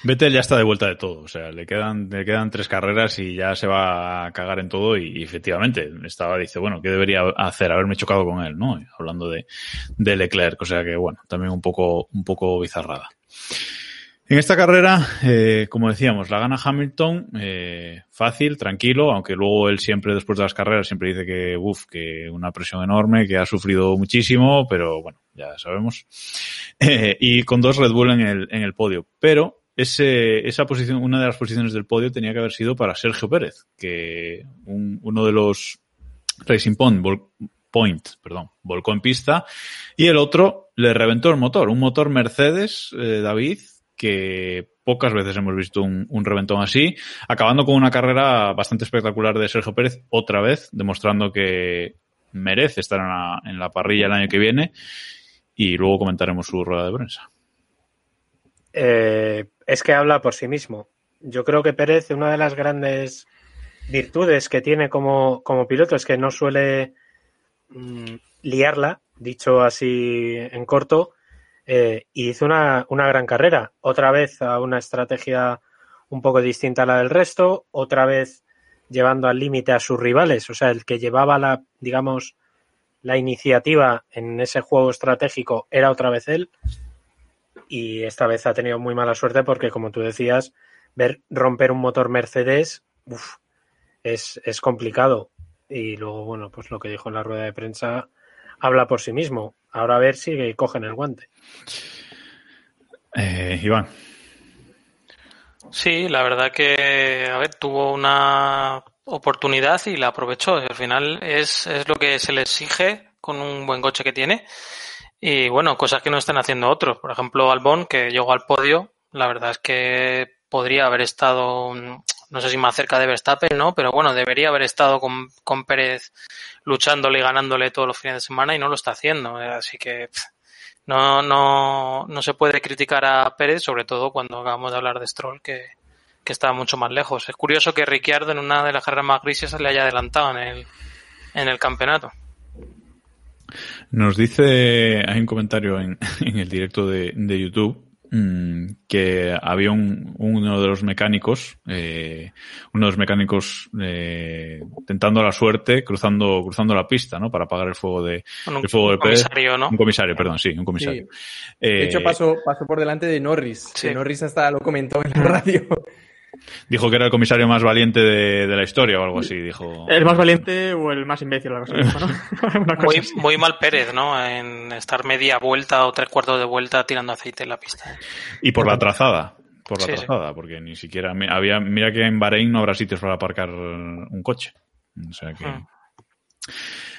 Vettel ya está de vuelta de todo, o sea, le quedan, le quedan tres carreras y ya se va a cagar en todo y, efectivamente estaba, dice, bueno, ¿qué debería hacer? Haberme chocado con él, ¿no? Hablando de, de Leclerc, o sea que bueno, también un poco, un poco bizarrada. En esta carrera, eh, como decíamos, la gana Hamilton, eh, fácil, tranquilo, aunque luego él siempre, después de las carreras, siempre dice que, uff, que una presión enorme, que ha sufrido muchísimo, pero bueno, ya sabemos. Eh, y con dos Red Bull en el, en el podio. Pero ese, esa posición, una de las posiciones del podio tenía que haber sido para Sergio Pérez, que un, uno de los Racing Point, Point, perdón, volcó en pista, y el otro le reventó el motor, un motor Mercedes, eh, David, que pocas veces hemos visto un, un, reventón así, acabando con una carrera bastante espectacular de Sergio Pérez, otra vez, demostrando que merece estar en la, en la parrilla el año que viene, y luego comentaremos su rueda de prensa. Eh, es que habla por sí mismo. Yo creo que Pérez, una de las grandes virtudes que tiene como, como piloto es que no suele mmm, liarla, dicho así en corto, eh, y hizo una, una, gran carrera. Otra vez a una estrategia un poco distinta a la del resto, otra vez llevando al límite a sus rivales, o sea, el que llevaba la, digamos, la iniciativa en ese juego estratégico era otra vez él y esta vez ha tenido muy mala suerte porque, como tú decías, ver romper un motor Mercedes uf, es, es complicado. y luego, bueno, pues lo que dijo en la rueda de prensa habla por sí mismo. Ahora a ver si cogen el guante. Eh, Iván. Sí, la verdad que, a ver, tuvo una oportunidad y la aprovechó. Al final es, es lo que se le exige con un buen coche que tiene. Y bueno, cosas que no están haciendo otros. Por ejemplo, Albon, que llegó al podio, la verdad es que podría haber estado, no sé si más cerca de Verstappen, ¿no? Pero bueno, debería haber estado con, con Pérez luchándole y ganándole todos los fines de semana y no lo está haciendo. Así que no, no, no se puede criticar a Pérez, sobre todo cuando acabamos de hablar de Stroll, que, que está mucho más lejos. Es curioso que Ricciardo en una de las carreras más grises le haya adelantado en el, en el campeonato. Nos dice, hay un comentario en, en el directo de, de YouTube Mm, que había un, uno de los mecánicos, eh, uno de los mecánicos eh, tentando la suerte, cruzando, cruzando la pista, ¿no? Para apagar el fuego de, un, el fuego un de Pérez. comisario, ¿no? Un comisario, perdón, sí, un comisario. Sí. De hecho, Eh, pasó, pasó por delante de Norris. Sí. Que Norris hasta lo comentó en la radio. Dijo que era el comisario más valiente de, de la historia o algo así, dijo. El más valiente o el más imbécil, algo así, ¿no? Una cosa Muy, así. muy mal Pérez, ¿no? En estar media vuelta o tres cuartos de vuelta tirando aceite en la pista. Y por la trazada. Por la Sí, sí. trazada, porque ni siquiera había, mira que en Bahrein no habrá sitios para aparcar un coche. O sea que. Hmm.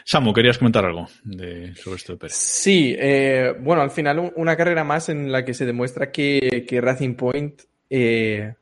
Samu, querías comentar algo de, sobre esto de Pérez. Sí, eh, bueno, al final un- una carrera más en la que se demuestra que, que Racing Point, eh,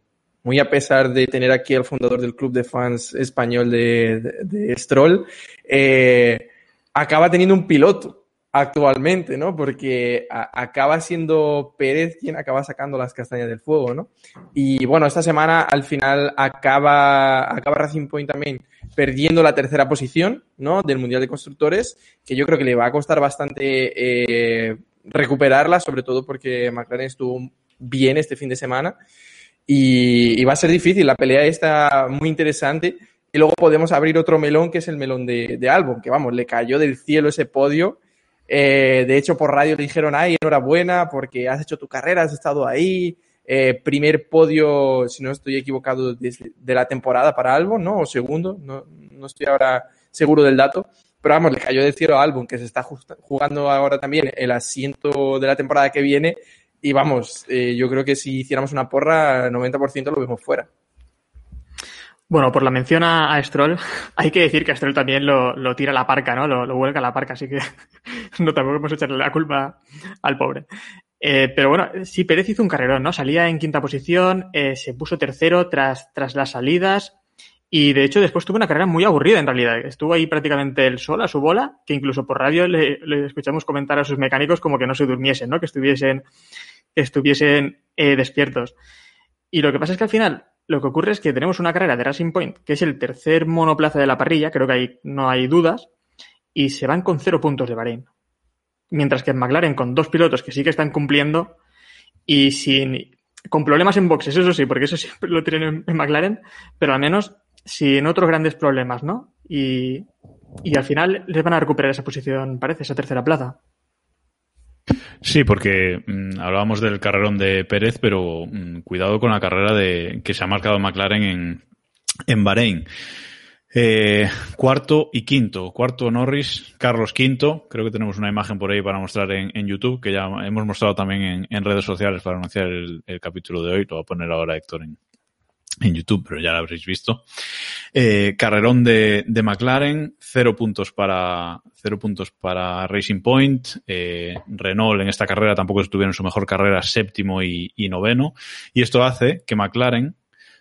muy a pesar de tener aquí al fundador del club de fans español de, de- Stroll, eh, acaba teniendo un piloto actualmente, ¿no? Porque acaba siendo Pérez quien acaba sacando las castañas del fuego, ¿no? Y bueno, esta semana al final acaba, acaba Racing Point también perdiendo la tercera posición, ¿no? Del Mundial de Constructores, que yo creo que le va a costar bastante eh, recuperarla, sobre todo porque McLaren estuvo bien este fin de semana. Y, va a ser difícil, la pelea está muy interesante. Y luego podemos abrir otro melón, que es el melón de, de Albon, que vamos, le cayó del cielo ese podio. Eh, de hecho, por radio le dijeron, ay, enhorabuena, porque has hecho tu carrera, has estado ahí. Eh, primer podio, si no estoy equivocado, de, la temporada para Albon, ¿no? O segundo, no, no estoy ahora seguro del dato. Pero vamos, le cayó del cielo a Albon, que se está jugando ahora también el asiento de la temporada que viene. Y vamos, eh, yo creo que si hiciéramos una porra, 90% lo vemos fuera. Bueno, por la mención a, Stroll, hay que decir que Stroll también lo, lo tira a la parca, ¿no? Lo, lo vuelca a la parca, así que no tampoco hemos echarle la culpa al pobre. Eh, pero bueno, sí, Pérez hizo un carrerón, ¿no? Salía en quinta posición, eh, se puso tercero tras, tras las salidas y de hecho después tuvo una carrera muy aburrida en realidad. Estuvo ahí prácticamente él solo a su bola, que incluso por radio le, escuchamos comentar a sus mecánicos como que no se durmiesen, ¿no? Que estuviesen, estuviesen eh, despiertos. Y lo que pasa es que al final lo que ocurre es que tenemos una carrera de Racing Point, que es el tercer monoplaza de la parrilla, creo que ahí no hay dudas, y se van con cero puntos de Bahrein. Mientras que en McLaren, con dos pilotos que sí que están cumpliendo y sin, con problemas en boxes, eso sí, porque eso siempre lo tienen en, en McLaren, pero al menos sin otros grandes problemas, ¿no? Y, y al final les van a recuperar esa posición, parece, esa tercera plaza. Sí, porque mm, hablábamos del carrerón de Pérez, pero mm, cuidado con la carrera de que se ha marcado McLaren en, en Bahrein. Eh, cuarto y quinto. Cuarto Norris, Carlos quinto. Creo que tenemos una imagen por ahí para mostrar en, YouTube, que ya hemos mostrado también en, en redes sociales para anunciar el, el capítulo de hoy. Lo va a poner ahora Héctor en, en YouTube, pero ya lo habréis visto. Eh, carrerón de, de, McLaren, cero puntos para cero puntos para Racing Point. Eh, Renault en esta carrera tampoco estuvieron en su mejor carrera, séptimo y, y, noveno. Y esto hace que McLaren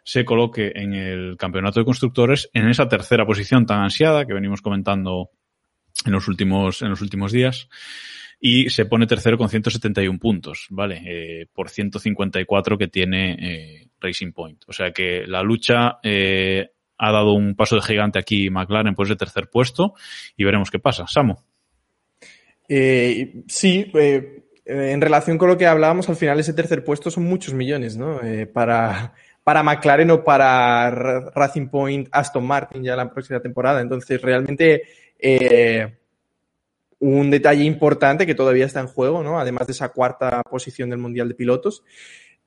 se coloque en el campeonato de constructores en esa tercera posición tan ansiada que venimos comentando en los últimos, en los últimos días. Y se pone tercero con 171 puntos, ¿vale? Eh, por 154 que tiene eh, Racing Point. O sea que la lucha eh, ha dado un paso de gigante aquí McLaren pues de tercer puesto y veremos qué pasa. Samu. Eh, sí, eh, en relación con lo que hablábamos, al final ese tercer puesto son muchos millones, ¿no? Eh, para, para McLaren o para Racing Point, Aston Martin ya la próxima temporada. Entonces, realmente eh, un detalle importante que todavía está en juego, ¿no? Además de esa cuarta posición del Mundial de Pilotos.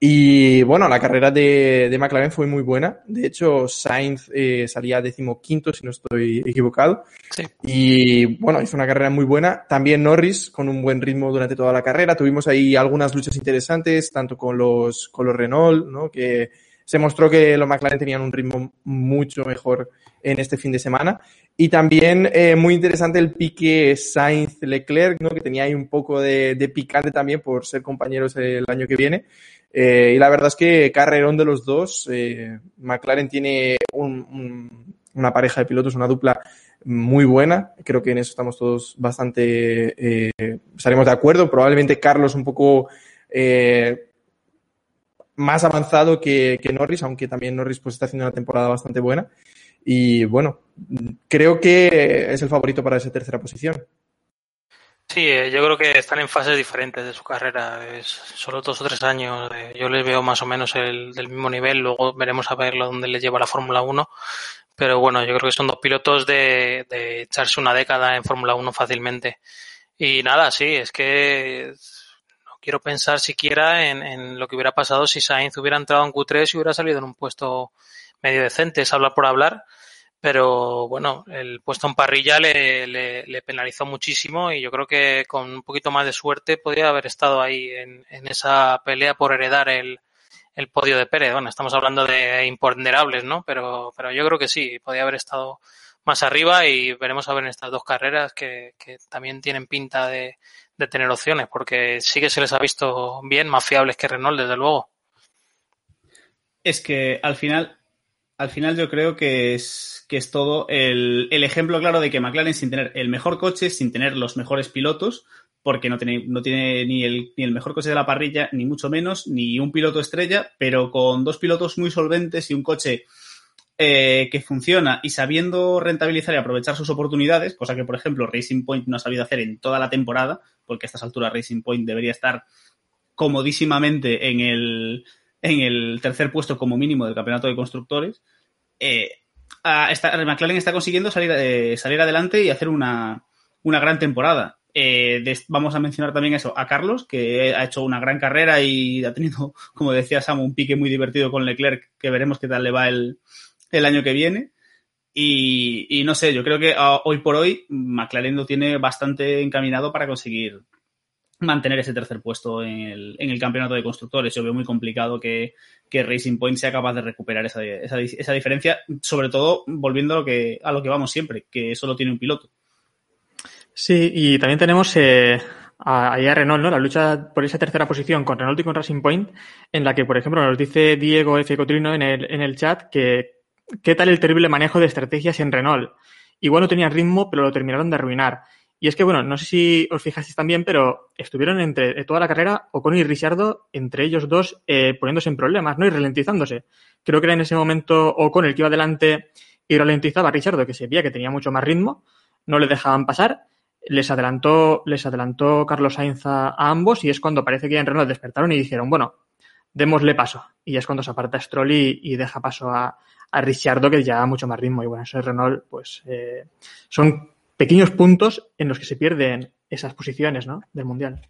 Y bueno, la carrera de, de McLaren fue muy buena. De hecho, Sainz eh, salía decimoquinto, si no estoy equivocado. Sí. Y bueno, hizo una carrera muy buena. También Norris con un buen ritmo durante toda la carrera. Tuvimos ahí algunas luchas interesantes, tanto con los, con los Renault, ¿no? Que se mostró que los McLaren tenían un ritmo mucho mejor en este fin de semana. Y también eh, muy interesante el pique Sainz-Leclerc, ¿no? que tenía ahí un poco de, de, picante también por ser compañeros el año que viene. Eh, y la verdad es que carrerón de los dos. Eh, McLaren tiene un, un, una pareja de pilotos, una dupla muy buena. Creo que en eso estamos todos bastante, estaremos de acuerdo. Probablemente Carlos un poco más avanzado que, que, Norris, aunque también Norris pues está haciendo una temporada bastante buena. Y bueno, creo que es el favorito para esa tercera posición. Sí, eh, yo creo que están en fases diferentes de su carrera. Es solo dos o tres años. Eh, yo les veo más o menos el, del mismo nivel. Luego veremos a ver dónde les lleva la Fórmula 1. Pero bueno, yo creo que son dos pilotos de, echarse una década en Fórmula 1 fácilmente. Y nada, sí, es que no quiero pensar siquiera en, en, lo que hubiera pasado si Sainz hubiera entrado en Q3 y hubiera salido en un puesto medio decente. Es hablar por hablar pero bueno, el puesto en parrilla le, penalizó muchísimo y yo creo que con un poquito más de suerte podría haber estado ahí en, en esa pelea por heredar el, el, podio de Pérez. Bueno, estamos hablando de imponderables, ¿no? Pero, pero yo creo que sí, podría haber estado más arriba y veremos a ver en estas dos carreras que, que también tienen pinta de, de tener opciones, porque sí que se les ha visto bien, más fiables que Renault, desde luego. Es que al final al final yo creo que es, que es todo el, el, ejemplo claro de que McLaren sin tener el mejor coche, sin tener los mejores pilotos, porque no tiene, no tiene ni, el, ni el mejor coche de la parrilla, ni mucho menos, ni un piloto estrella, pero con dos pilotos muy solventes y un coche eh, que funciona y sabiendo rentabilizar y aprovechar sus oportunidades, cosa que por ejemplo Racing Point no ha sabido hacer en toda la temporada, porque a estas alturas Racing Point debería estar comodísimamente en el, en el tercer puesto como mínimo del campeonato de constructores, eh, a, está, McLaren está consiguiendo salir, eh, salir adelante y hacer una, una gran temporada. Eh, de, vamos a mencionar también eso a Carlos, que ha hecho una gran carrera y ha tenido, como decía Sam, un pique muy divertido con Leclerc, que veremos qué tal le va el, el año que viene. Y, y, no sé, yo creo que uh, hoy por hoy McLaren lo tiene bastante encaminado para conseguir mantener ese tercer puesto en el, en el campeonato de constructores. Yo veo muy complicado que, que Racing Point sea capaz de recuperar esa, esa, esa, diferencia, sobre todo volviendo a lo, que, a lo que vamos siempre, que solo tiene un piloto. Sí, y también tenemos eh, a, a Renault, ¿no? La lucha por esa tercera posición con Renault y con Racing Point, en la que, por ejemplo, nos dice Diego F. Cotrino en el, en el chat que qué tal el terrible manejo de estrategias en Renault. Igual no tenían ritmo, pero lo terminaron de arruinar. Y es que, bueno, no sé si os fijasteis también, pero estuvieron entre toda la carrera Ocon y Ricciardo, entre ellos dos, eh, poniéndose en problemas, ¿no? Y ralentizándose. Creo que era en ese momento Ocon el que iba adelante y ralentizaba a Ricciardo, que se veía que tenía mucho más ritmo, no le dejaban pasar. Les adelantó, les adelantó Carlos Sainz a, ambos y es cuando parece que en Renault despertaron y dijeron, bueno, démosle paso. Y es cuando se aparta Stroll y, deja paso a, a Ricciardo, que ya mucho más ritmo. Y bueno, eso es Renault, pues eh, son pequeños puntos en los que se pierden esas posiciones ¿no? del Mundial.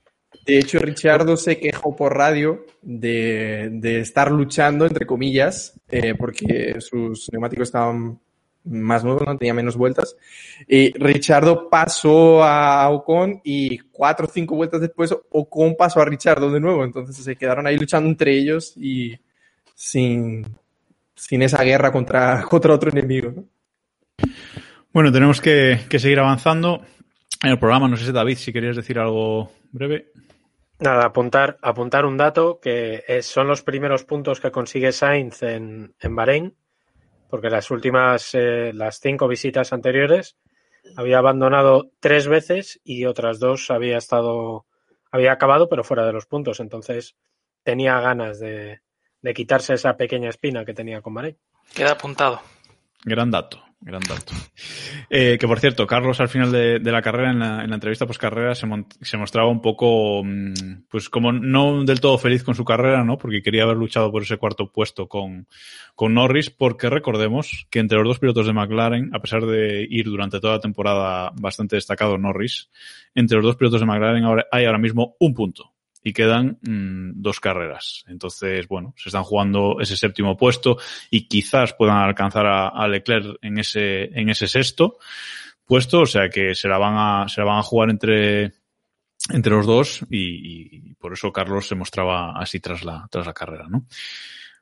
De hecho, Richardo se quejó por radio de, estar luchando, entre comillas, eh, porque sus neumáticos estaban más nuevos, no tenía menos vueltas. Y Richardo pasó a Ocon y cuatro o cinco vueltas después Ocon pasó a Richardo de nuevo. Entonces se quedaron ahí luchando entre ellos y sin, esa guerra contra, contra otro enemigo. ¿no? Bueno, tenemos que, que, seguir avanzando en el programa. No sé si David, si querías decir algo breve. Nada, apuntar, apuntar un dato que es, son los primeros puntos que consigue Sainz en, en Bahrein, porque las últimas, eh, las cinco visitas anteriores había abandonado tres veces y otras dos había estado, había acabado, pero fuera de los puntos. Entonces tenía ganas de, de quitarse esa pequeña espina que tenía con Bahrein. Queda apuntado. Gran dato, gran dato. Eh, que por cierto, Carlos al final de, la carrera, en la, en la entrevista post carrera, se, se, mostraba un poco, pues como no del todo feliz con su carrera, ¿no? Porque quería haber luchado por ese cuarto puesto con, con Norris, porque recordemos que entre los dos pilotos de McLaren, a pesar de ir durante toda la temporada bastante destacado Norris, entre los dos pilotos de McLaren ahora, hay ahora mismo un punto. Y quedan mm, dos carreras. Entonces, bueno, se están jugando ese séptimo puesto y quizás puedan alcanzar a, a Leclerc en ese, en ese sexto puesto, o sea que se la van a, se la van a jugar entre, entre los dos y, y por eso Carlos se mostraba así tras la, tras la carrera, ¿no?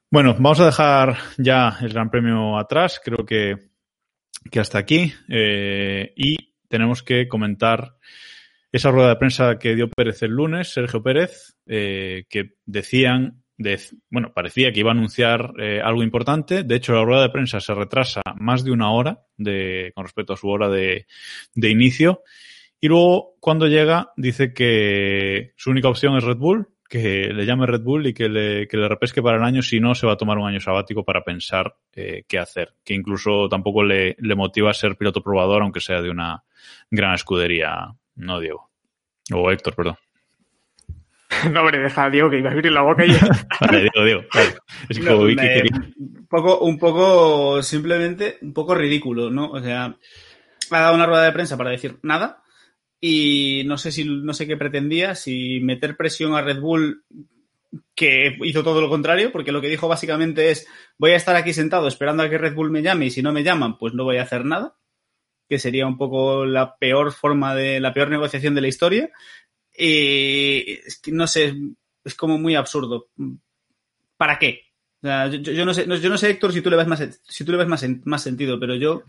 Bueno, vamos a dejar ya el Gran Premio atrás, creo que, que hasta aquí, eh, y tenemos que comentar esa rueda de prensa que dio Pérez el lunes, Sergio Pérez, eh, que decían, de, bueno, parecía que iba a anunciar eh, algo importante. De hecho, la rueda de prensa se retrasa más de una hora con respecto a su hora de, inicio. Y luego, cuando llega, dice que su única opción es Red Bull, que le llame Red Bull y que le, que le repesque para el año, si no, se va a tomar un año sabático para pensar eh, qué hacer. Que incluso tampoco le, le motiva a ser piloto probador, aunque sea de una gran escudería, no Diego. O Héctor, perdón. No, hombre, deja a Diego que iba a abrir la boca y ya. Vale, Diego, Diego. Vale. Es que No, como que me- quería... un poco, un poco, simplemente, un poco ridículo, ¿no? O sea, ha dado una rueda de prensa para decir nada y no sé si, no sé qué pretendía, si meter presión a Red Bull que hizo todo lo contrario, porque lo que dijo básicamente es voy a estar aquí sentado esperando a que Red Bull me llame y si no me llaman, pues no voy a hacer nada, que sería un poco la peor forma de, la peor negociación de la historia. Y es que no sé, es como muy absurdo. ¿Para qué? O sea, yo, yo no sé, yo no sé, Héctor, si tú le ves más, si tú le ves más, más sentido, pero yo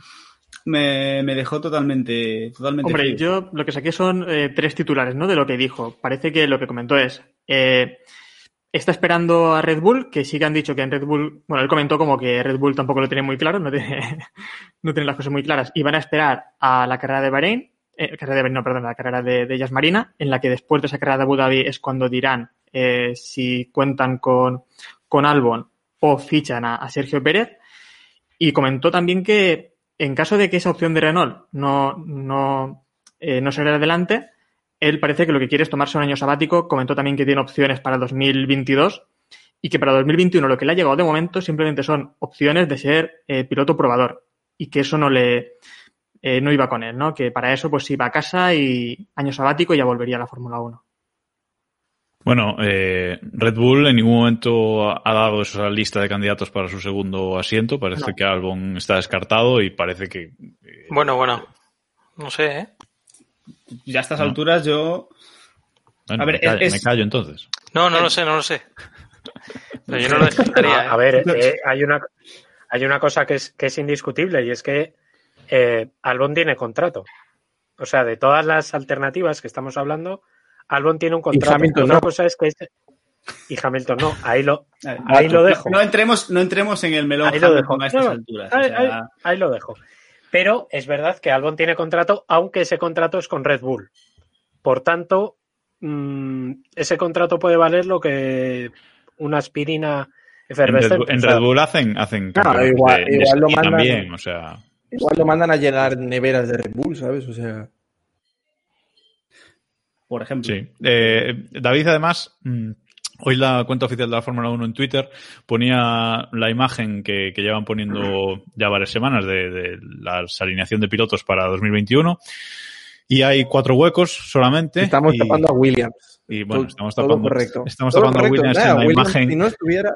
me, me dejó totalmente, totalmente Hombre, frío. yo lo que saqué son eh, tres titulares, ¿no? De lo que dijo. Parece que lo que comentó es, eh, está esperando a Red Bull, que sí que han dicho que en Red Bull, bueno, él comentó como que Red Bull tampoco lo tiene muy claro, no tiene, no tiene las cosas muy claras, y van a esperar a la carrera de Bahrein, eh, carrera de Bahrein, no, perdón, la carrera de, de Marina, en la que después de esa carrera de Abu Dhabi es cuando dirán eh, si cuentan con, con Albon o fichan a, Sergio Pérez, y comentó también que en caso de que esa opción de Renault no, no, eh, no saliera adelante, él parece que lo que quiere es tomarse un año sabático. Comentó también que tiene opciones para 2022 y que para 2021 lo que le ha llegado de momento simplemente son opciones de ser eh, piloto probador y que eso no le eh, no iba con él, ¿no? Que para eso pues iba a casa y año sabático y ya volvería a la Fórmula 1. Bueno, eh, Red Bull en ningún momento ha dado esa lista de candidatos para su segundo asiento. Parece No. que Albon está descartado y parece que Bueno, bueno. No sé, ¿eh? Ya a estas No. alturas yo... Bueno, A ver, me, callo, es- me callo entonces. No, no lo sé, no lo sé. Pero yo no lo descartaría. ¿eh? A ver, eh, hay, una, hay una cosa que es, que es indiscutible y es que eh, Albon tiene contrato. O sea, de todas las alternativas que estamos hablando, Albon tiene un contrato. Hamilton Otra no. cosa es que... es- Y Hamilton no, ahí lo, a ver, ahí lo dejo. No, entremos, no entremos en el melón Ahí lo dejo. a estas No, alturas. o ahí, sea, ahí- ahí lo dejo. Pero es verdad que Albon tiene contrato, aunque ese contrato es con Red Bull. Por tanto, mm, ese contrato puede valer lo que una aspirina En Red, efervescente. Bull- en Red Bull hacen, hacen igual- de- de igual lo mandan- también, o sea... Igual lo mandan a llenar neveras de Red Bull, ¿sabes? O sea. por ejemplo. Sí. Eh, David, además, mm, hoy la cuenta oficial de la Fórmula 1 en Twitter ponía la imagen que, que llevan poniendo ya varias semanas de, de la alineación de pilotos para 2021. Y hay cuatro huecos solamente. Estamos y, tapando a Williams. y, bueno, estamos todo tapando, correcto. estamos Todo tapando a. Williams Nada, en la Williams, imagen. Si no estuviera.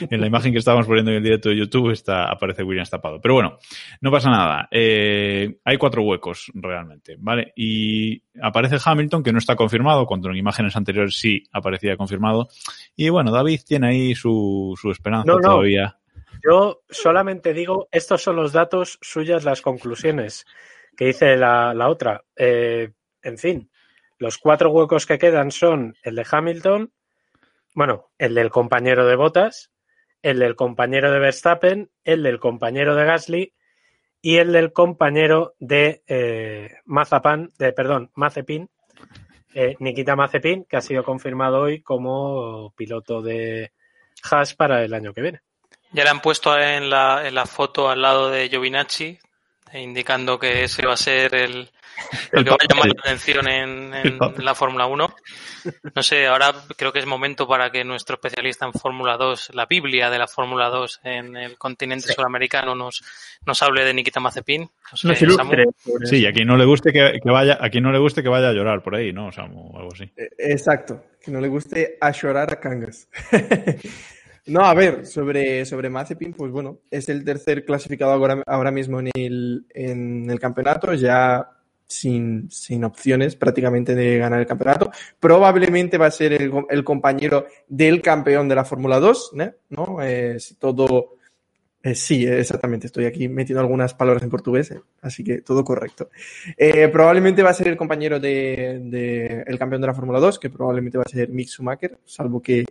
En la imagen que estábamos poniendo en el directo de YouTube está, aparece Williams tapado. Pero bueno, no pasa nada. Eh, hay cuatro huecos realmente, ¿vale? Y aparece Hamilton, que no está confirmado, cuando en imágenes anteriores sí aparecía confirmado. Y bueno, David tiene ahí su, su esperanza No, no. todavía. Yo solamente digo, estos son los datos suyas, las conclusiones que dice la, la otra. Eh, en fin, los cuatro huecos que quedan son el de Hamilton, bueno, el del compañero de Bottas, el del compañero de Verstappen, el del compañero de Gasly y el del compañero de eh, Mazapán, de, perdón, Mazepin, eh, Nikita Mazepin, que ha sido confirmado hoy como piloto de Haas para el año que viene. Ya le han puesto en la, en la foto al lado de Giovinacci, indicando que ese va a ser el, lo que va a llamar la atención en, en la Fórmula 1. No sé, ahora creo que es momento para que nuestro especialista en Fórmula 2, la Biblia de la Fórmula 2 en el continente Sí. sudamericano, nos, nos hable de Nikita Mazepin. No sobre Sí, y a quien no le guste que, que vaya, a quien no le guste que vaya a llorar por ahí, ¿no? O sea, o algo así. Eh, Exacto, que no le guste a llorar a Cangas. no, a ver, sobre, sobre Mazepin, pues bueno, es el tercer clasificado ahora, ahora mismo en el, en el campeonato, ya sin, sin opciones prácticamente de ganar el campeonato. Probablemente va a ser el, compañero del campeón de la Fórmula 2, ¿no? ¿no? Todo... eh, sí, exactamente, estoy aquí metiendo algunas palabras en portugués, eh, así que todo correcto. Eh, probablemente va a ser el compañero de, de el campeón de la Fórmula 2, que probablemente va a ser Mick Schumacher, salvo que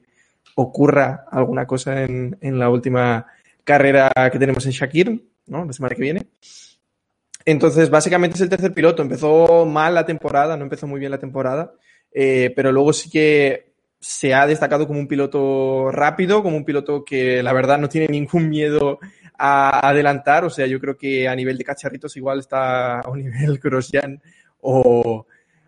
ocurra alguna cosa en, en la última carrera que tenemos en Shakir, ¿no? La semana que viene. Entonces, básicamente es el tercer piloto. Empezó mal la temporada, no empezó muy bien la temporada, eh, pero luego sí que se ha destacado como un piloto rápido, como un piloto que la verdad no tiene ningún miedo a adelantar. O sea, yo creo que a nivel de cacharritos igual está a un nivel Grosjean o,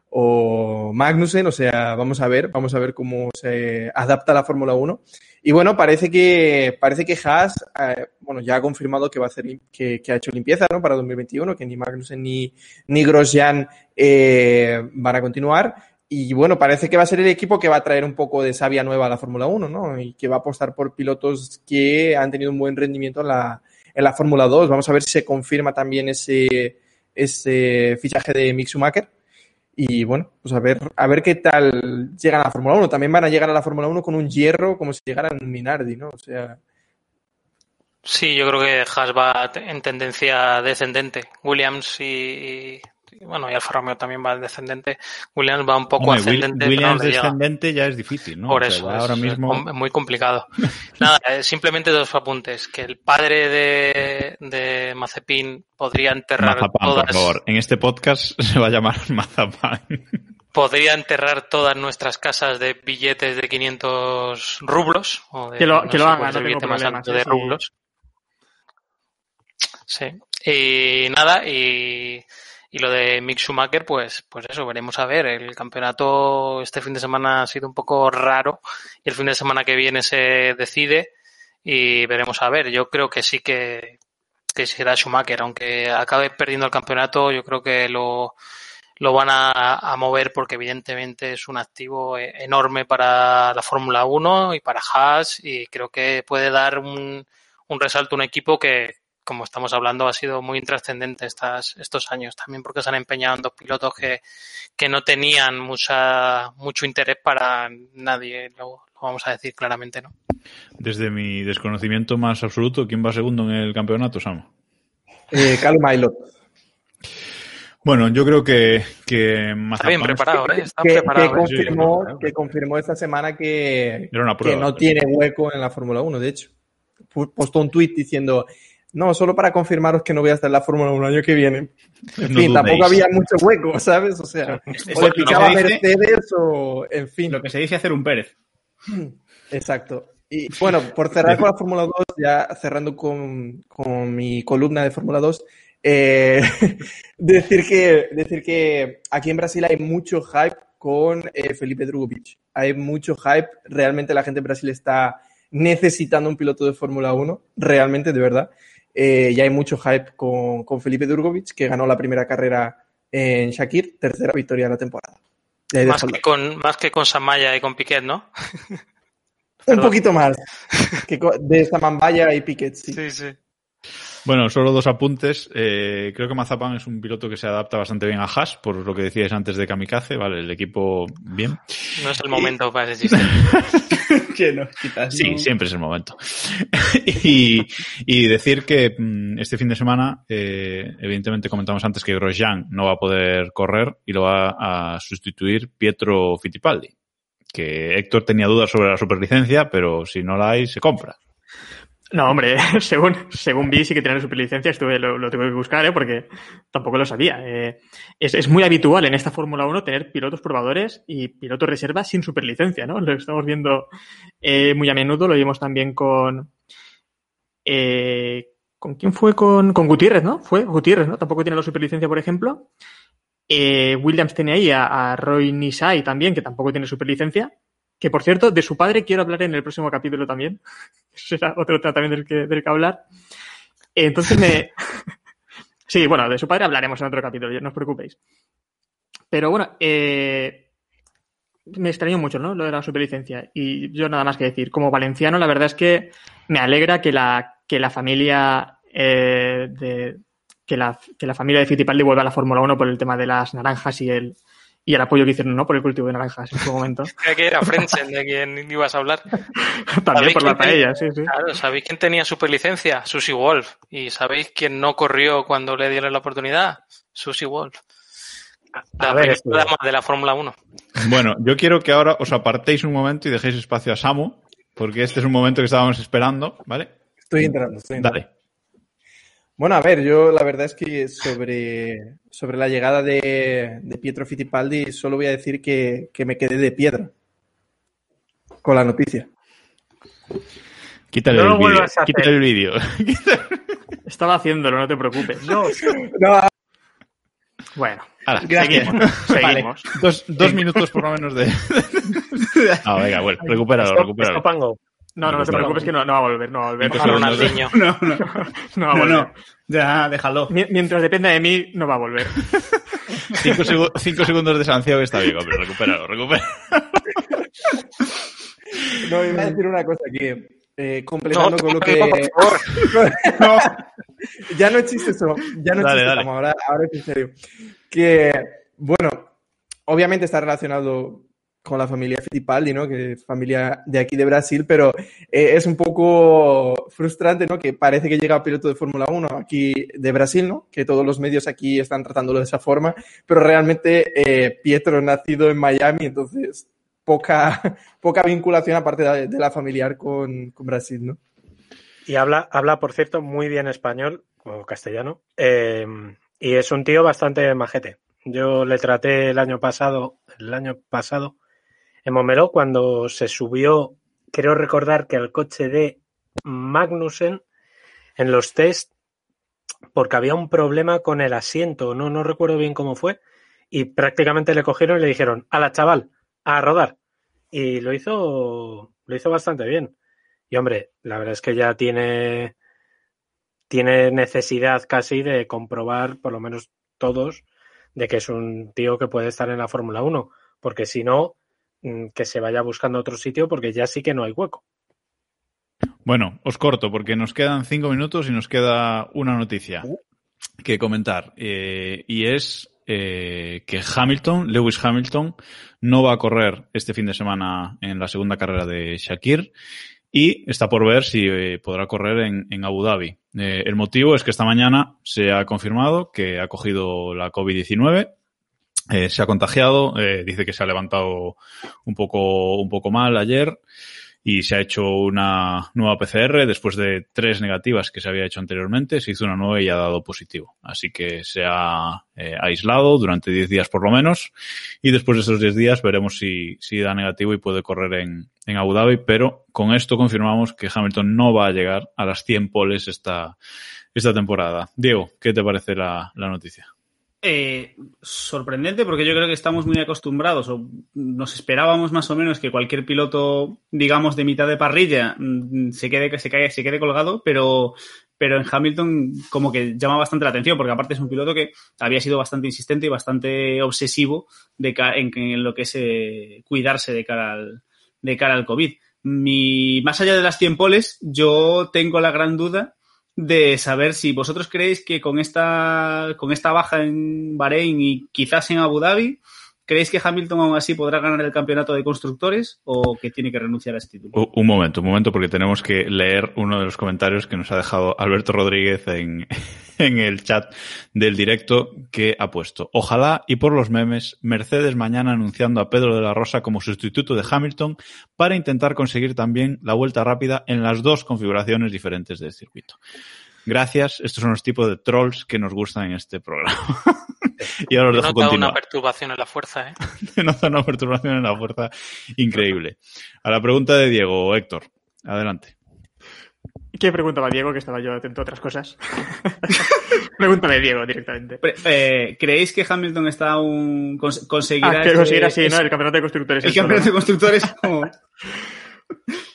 o Magnussen. O sea, vamos a ver, vamos a ver cómo se adapta a la Fórmula 1. Y bueno, parece que, parece que Haas, eh, bueno, ya ha confirmado que va a hacer, que, que ha hecho limpieza, ¿no? Para 2021, que ni Magnussen ni, ni Grosjean eh, van a continuar. Y bueno, parece que va a ser el equipo que va a traer un poco de savia nueva a la Fórmula 1, ¿no? Y que va a apostar por pilotos que han tenido un buen rendimiento en la, en la Fórmula 2. Vamos a ver si se confirma también ese, ese fichaje de Mick Schumacher. Y bueno, pues a ver, a ver qué tal llegan a la Fórmula 1. También van a llegar a la Fórmula 1 con un hierro como si llegaran Minardi, ¿no? O sea, Sí, yo creo que Haas va en tendencia descendente. Williams y- bueno, y Alfa Romeo también va descendente. Williams va un poco Hombre, Will- ascendente, pero Williams no le llega. descendente ya es difícil, ¿no? Por O sea, eso, ahora es mismo. muy complicado. Nada, eh, simplemente dos apuntes. Que el padre de, de Mazepin podría enterrar Mazapán, por todas, favor. En este podcast se va a llamar Mazapán. podría enterrar todas nuestras casas de billetes de 500 rublos. O de, Que lo- no que lo haga, cuál es no el tengo billete más problemas, alto ¿eh? de Sí. rublos. Sí. Y nada, y, y lo de Mick Schumacher, pues, pues eso, veremos a ver. El campeonato este fin de semana ha sido un poco raro y el fin de semana que viene se decide y veremos a ver. Yo creo que sí que, que será Schumacher, aunque acabe perdiendo el campeonato, yo creo que lo, lo van a, mover porque evidentemente es un activo eh, enorme para la Fórmula 1 y para Haas y creo que puede dar un, un resalto a un equipo que, como estamos hablando, ha sido muy intrascendente estas, estos años también porque se han empeñado en dos pilotos que, que no tenían mucha, mucho interés para nadie, lo, lo vamos a decir claramente, ¿no? Desde mi desconocimiento más absoluto, ¿quién va segundo en el campeonato, Sam? eh, Cal Mailot. Bueno, yo creo que, que Está bien preparado, ¿eh? Está que, que preparado. ¿eh? confirmó, que confirmó esta semana que, que no tiene hueco en la Fórmula 1, de hecho. Postó un tuit diciendo, no, solo para confirmaros que no voy a estar en la Fórmula 1 el año que viene. En No fin, tampoco había mucho hueco, ¿sabes? O sea, o le lo que picaba se dice- Mercedes o, en fin. Lo que se dice hacer un Pérez. Exacto. Y bueno, por cerrar con la Fórmula 2, ya cerrando con, con mi columna de Fórmula 2, eh, decir, que, decir que aquí en Brasil hay mucho hype con eh, Felipe Drugovich. Hay mucho hype. Realmente la gente en Brasil está necesitando un piloto de Fórmula 1. Realmente, de verdad. Eh, y hay mucho hype con, con Felipe Drugovich, que ganó la primera carrera en Shakir, tercera victoria de la temporada. Más que, con, más que con Samaya y con Piquet, ¿no? Un poquito más. Que de Samambaya y Piquet, sí. Sí, sí. Bueno, solo dos apuntes. Eh, creo que Mazapán es un piloto que se adapta bastante bien a Haas, por lo que decíais antes de Kamikaze, vale, el equipo bien. No es el momento para ese chiste. que no, quizás Sí, no. siempre es el momento. y, y decir que mm, este fin de semana, eh, evidentemente comentamos antes que Grosjean no va a poder correr y lo va a sustituir Pietro Fittipaldi. Que Héctor tenía dudas sobre la superlicencia, pero si no la hay, se compra. No, hombre, según, según vi, sí que tiene superlicencia, estuve, lo, tengo que buscar, ¿eh? porque tampoco lo sabía. Eh, es, es muy habitual en esta Fórmula 1 tener pilotos probadores y pilotos reservas sin superlicencia, ¿no? Lo estamos viendo eh, muy a menudo, lo vimos también con... Eh, ¿Con quién fue? Con, con Gutiérrez, ¿no? Fue Gutiérrez, ¿no? Tampoco tiene la superlicencia, por ejemplo. Williams tiene ahí a, a Roy Nisai también, que tampoco tiene superlicencia. Que por cierto, de su padre quiero hablar en el próximo capítulo también. Será otro también del que, del que hablar. Entonces me. sí, bueno, de su padre hablaremos en otro capítulo, no os preocupéis. Pero bueno, eh, me extrañó mucho, ¿no? Lo de la superlicencia. Y yo nada más que decir. Como valenciano, la verdad es que me alegra que la, que la familia eh, de. Que la, que la familia de Fittipaldi vuelva a la Fórmula 1 por el tema de las naranjas y el, y el apoyo que hicieron, ¿no? Por el cultivo de naranjas en su momento. Creo que era Frentzen de quien ibas a hablar. También por la paella, sí, sí. Claro, ¿sabéis quién tenía superlicencia? Susie Wolf. ¿Y sabéis quién no corrió cuando le dieron la oportunidad? Susie Wolf. La a ver, de la Fórmula 1. Bueno, yo quiero que ahora os apartéis un momento y dejéis espacio a Samu, porque este es un momento que estábamos esperando, ¿vale? Estoy entrando, estoy entrando. Dale. Bueno, a ver, yo la verdad es que sobre, sobre la llegada de, de Pietro Fittipaldi solo voy a decir que, que me quedé de piedra con la noticia. Quítale No lo el vídeo. Quítale el vídeo. Estaba haciéndolo, no te preocupes. No, no, Bueno, Gracias. seguimos. Vale. seguimos. Dos, dos minutos por lo menos de. No, venga, bueno, recupéralo, Stop- recupéralo. No, no, no te preocupes que no, no va a volver, no va a volver. No. Ronaldinho. No, no. No va a No, volver. no. Ya, déjalo. Mi- Mientras dependa de mí, no va a volver. Cinco, segu- cinco segundos de sanción está bien, hombre, recupéralo, recupéralo. no, iba a decir una cosa que, eh, completando No, con lo no, que... por favor. ya no existe eso, ya no Dale, existe dale. Samu, ahora, ahora es en serio. Que, bueno, obviamente está relacionado con la familia Fittipaldi, ¿no? Que es familia de aquí de Brasil, pero eh, es un poco frustrante, ¿no? Que parece que llega piloto de Fórmula 1 aquí de Brasil, ¿no? Que todos los medios aquí están tratándolo de esa forma, pero realmente eh, Pietro nacido en Miami, entonces poca, poca vinculación aparte de, la familiar con, con Brasil, ¿no? Y habla, habla, por cierto, muy bien español o castellano. eh, y es un tío bastante majete. Yo le traté el año pasado, el año pasado, en Momeló, cuando se subió, creo recordar que al coche de Magnussen en los test, porque había un problema con el asiento, no, no recuerdo bien cómo fue, y prácticamente le cogieron y le dijeron, a la chaval, a rodar. Y lo hizo, lo hizo bastante bien. Y hombre, la verdad es que ya tiene, tiene necesidad casi de comprobar, por lo menos todos, de que es un tío que puede estar en la Fórmula 1, porque si no, que se vaya buscando otro sitio porque ya sí que no hay hueco. Bueno, os corto porque nos quedan cinco minutos y nos queda una noticia que comentar. eh, y es eh, que Hamilton, Lewis Hamilton, no va a correr este fin de semana en la segunda carrera de Shakir y está por ver si eh, podrá correr en, en Abu Dhabi. El motivo es que esta mañana se ha confirmado que ha cogido la COVID-19. Eh, se ha contagiado, eh, dice que se ha levantado un poco, un poco mal ayer y se ha hecho una nueva PCR después de tres negativas que se había hecho anteriormente, se hizo una nueva y ha dado positivo. Así que se ha eh, aislado durante 10 días por lo menos y después de esos 10 días veremos si, si da negativo y puede correr en, en Abu Dhabi, pero con esto confirmamos que Hamilton no va a llegar a las 100 poles esta, esta temporada. Diego, ¿qué te parece la, la noticia? Eh, sorprendente porque yo creo que estamos muy acostumbrados o nos esperábamos más o menos que cualquier piloto, digamos, de mitad de parrilla mm, se quede, se caiga, se quede colgado, pero, pero en Hamilton como que llama bastante la atención porque aparte es un piloto que había sido bastante insistente y bastante obsesivo de en, lo que es eh, cuidarse de cara al, de cara al COVID. Mi, más allá de las 100 poles, yo tengo la gran duda de saber si vosotros creéis que con esta, con esta baja en Bahrein y quizás en Abu Dhabi, ¿creéis que Hamilton aún así podrá ganar el campeonato de constructores o que tiene que renunciar a este título? Un momento, un momento, porque tenemos que leer uno de los comentarios que nos ha dejado Alberto Rodríguez en el chat del directo que ha puesto. Ojalá, y por los memes, Mercedes mañana anunciando a Pedro de la Rosa como sustituto de Hamilton para intentar conseguir también la vuelta rápida en las dos configuraciones diferentes del circuito. Gracias, estos son los tipos de trolls que nos gustan en este programa. y ahora os dejo notado una continuar. perturbación en la fuerza, ¿eh? Nota una perturbación en la fuerza increíble. A la pregunta de Diego, Héctor, adelante. ¿Qué preguntaba Diego? Que estaba yo atento a otras cosas. Pregúntame, Diego, directamente. Eh, ¿Creéis que Hamilton está un cons conseguirá Ah, que conseguirá así, ¿no? El campeonato de constructores. el campeonato de constructores como...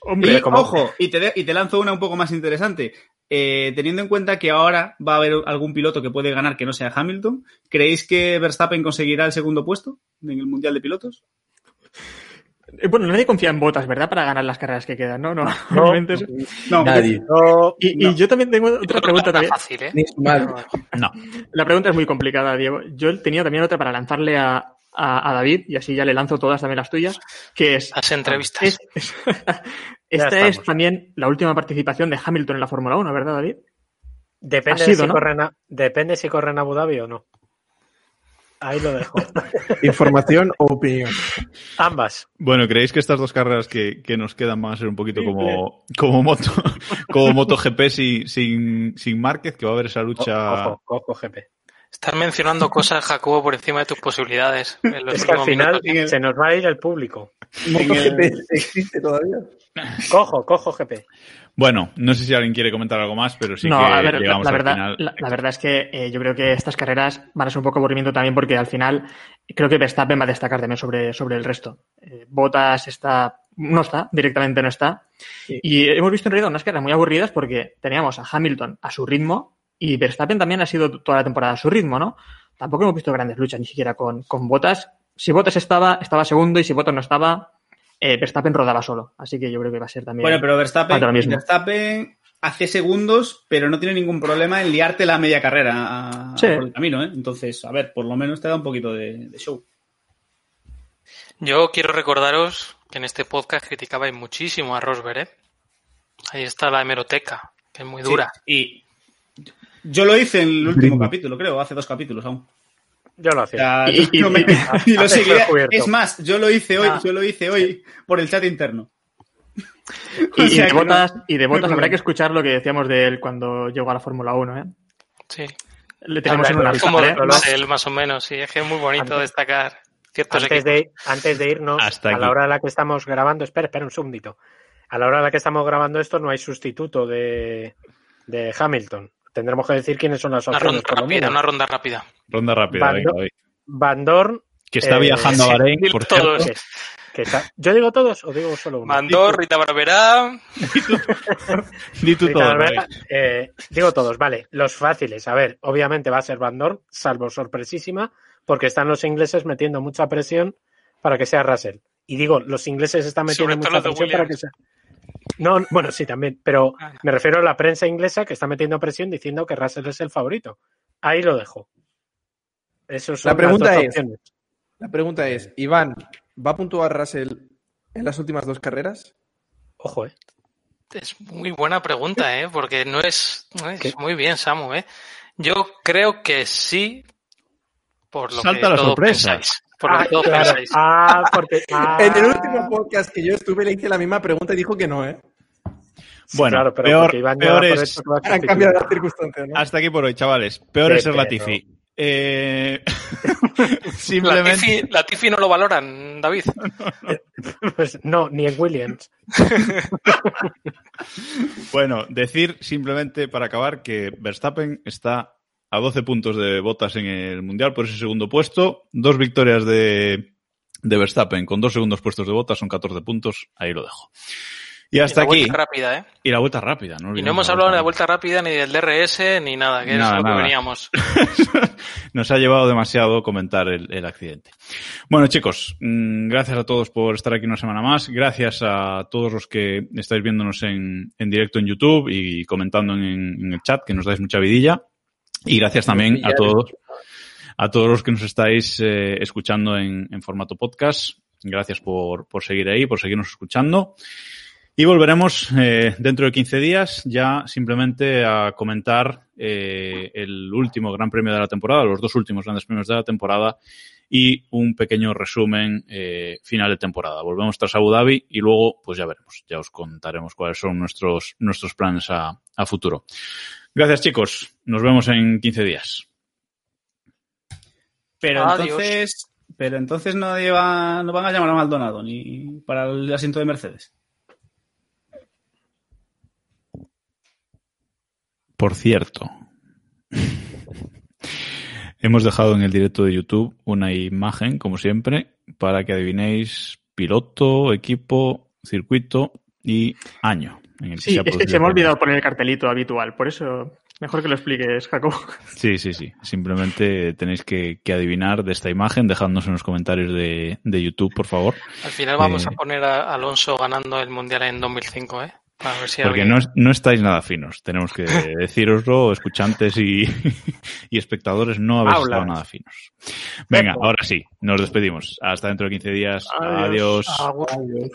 Hombre, y, como- ojo, y te, de- y te lanzo una un poco más interesante. Eh, teniendo en cuenta que ahora va a haber algún piloto que puede ganar que no sea Hamilton, ¿creéis que Verstappen conseguirá el segundo puesto en el Mundial de Pilotos? Eh, Bueno, nadie confía en botas, ¿verdad? Para ganar las carreras que quedan, ¿no? No, No, Nadie. Y, y yo también tengo otra pregunta también. Fácil, ¿eh? No. La pregunta es muy complicada, Diego. Yo tenía también otra para lanzarle a, a- a David, y así ya le lanzo todas también las tuyas, que es... Las entrevistas. es- es- esta es también la última participación de Hamilton en la Fórmula 1, ¿verdad, David? Depende, de si ¿no? corren a, depende si corren a Abu Dhabi o no. Ahí lo dejo. Información o opinión. Ambas. Bueno, ¿creéis que estas dos carreras que, que nos quedan van a ser un poquito como, como moto, como MotoGP sin, sin, sin Márquez, que va a haber esa lucha? Ojo, ojo, GP. Estás mencionando cosas, Jacobo, por encima de tus posibilidades. En los Es que al final minutos. se nos va a ir el público. MotoGP existe todavía. Cojo, cojo GP. Bueno, no sé si alguien quiere comentar algo más, pero sí no, que a ver, la, llegamos la al verdad, final. la, la verdad es que eh, yo creo que estas carreras van a ser un poco aburrimiento también porque al final creo que Verstappen va a destacar también sobre, sobre el resto. Eh, Bottas está, no está, directamente no está. Y hemos visto en realidad unas carreras muy aburridas porque teníamos a Hamilton a su ritmo y Verstappen también ha sido toda la temporada a su ritmo, ¿no? Tampoco hemos visto grandes luchas ni siquiera con, con Bottas. Si Bottas estaba, estaba segundo y si Bottas no estaba, eh, Verstappen rodaba solo. Así que yo creo que va a ser también. Bueno, pero Verstappen, falta lo mismo. Verstappen hace segundos, pero no tiene ningún problema en liarte la media carrera a- Sí. por el camino, ¿eh? Entonces, a ver, por lo menos te da un poquito de, de show. Yo quiero recordaros que en este podcast criticabais muchísimo a Rosberg, ¿eh? Ahí está la hemeroteca, que es muy dura. Sí, Y yo lo hice en el último capítulo, creo, hace dos capítulos aún. Yo lo O hacía. sea, Y- y- no me- y- y lo. Es más, yo lo hice hoy, Ah. yo lo hice hoy por el chat interno. Y, O y sea de no- botas, y de no botas habrá problema. que escuchar lo que decíamos de él cuando llegó a la Fórmula 1, ¿eh? Sí. Le tenemos en una Habrá- Como lista, ¿eh? Solo- de él, más o menos, sí. Es que es muy bonito Antes- destacar ciertos Antes equipos. de, antes de irnos, Hasta a la hora a la que estamos grabando, espera, espera un segundito. A la hora a la que estamos grabando esto no hay sustituto de, de Hamilton. Tendremos que decir quiénes son las Una opciones. ronda por lo rápida, menos. una ronda rápida. Ronda rápida, Van, venga, David. Van Dorn, Que está eh, viajando a Bahrein, por todos. cierto. que, que está- ¿Yo digo todos o digo solo uno? Mandor, Rita Barberá. Di tú Sí, todo, claro, David. eh, digo todos, vale. Los fáciles, a ver, obviamente va a ser Van Dorn, salvo sorpresísima, porque están los ingleses metiendo mucha presión para que sea Russell. Y digo, los ingleses están metiendo mucha presión para que sea. No, bueno, sí, también, pero Ah, me refiero a la prensa inglesa que está metiendo presión diciendo que Russell es el favorito. Ahí lo dejo. Eso son La pregunta las dos es- opciones. La pregunta es, Iván, ¿va a puntuar Russell en las últimas dos carreras? Ojo, eh. Es muy buena pregunta, ¿eh? Porque no es, no es ¿Qué? muy bien, Samu, ¿eh? Yo creo que sí, por lo Salta que la todos sorpresa. pensáis. Por lo Ah, que claro. pensáis. Ah, porque. ah. En el último podcast que yo estuve le hice la misma pregunta y dijo que no, ¿eh? Bueno, claro, pero peor, Iván peor es... Han cambiado las circunstancias, ¿no? Hasta aquí por hoy, chavales. Peor Qué es ser. Latifi. Eh... La Simplemente... Tifi, la Tifi no lo valoran, David. Pues no, ni en Williams. Bueno, decir simplemente para acabar que Verstappen está a 12 puntos de botas en el Mundial por ese segundo puesto. Dos victorias de, de Verstappen con dos segundos puestos de botas son 14 puntos. Ahí lo dejo. Y hasta Y la aquí. vuelta rápida, ¿eh? Y la vuelta rápida, ¿no? Y no hemos la hablado ni de vuelta vuelta rápida, ni del DRS, ni nada, que Nada, es lo nada. que veníamos. Nos ha llevado demasiado comentar el, el accidente. Bueno, chicos, mm, gracias a todos por estar aquí una semana más. Gracias a todos los que estáis viéndonos en, en directo en YouTube y comentando en, en el chat, que nos dais mucha vidilla. Y gracias también a todos, a todos los que nos estáis eh, escuchando en, en formato podcast. Gracias por, por seguir ahí, por seguirnos escuchando. Y volveremos eh, dentro de 15 días ya simplemente a comentar eh, el último gran premio de la temporada, los dos últimos grandes premios de la temporada y un pequeño resumen eh, final de temporada. Volvemos tras Abu Dhabi y luego pues ya veremos, ya os contaremos cuáles son nuestros, nuestros planes a, a futuro. Gracias chicos, nos vemos en 15 días. Pero Adiós. entonces, pero entonces nadie va, no van a llamar a Maldonado ni para el asiento de Mercedes. Por cierto, hemos dejado en el directo de YouTube una imagen, como siempre, para que adivinéis piloto, equipo, circuito y año. En el que Sí, se ha es que se me ha olvidado poner el cartelito habitual, por eso mejor que lo expliques, Jacob. Sí, sí, sí. Simplemente tenéis que, que adivinar de esta imagen, dejadnos en los comentarios de, de YouTube, por favor. Al final vamos Eh, a poner a Alonso ganando el Mundial en 2005, ¿eh? A ver si Porque alguien- no, no estáis nada finos, tenemos que deciroslo, escuchantes y, y espectadores, no habéis estado nada finos. Venga, ahora sí, nos despedimos. Hasta dentro de 15 días. Adiós. Adiós.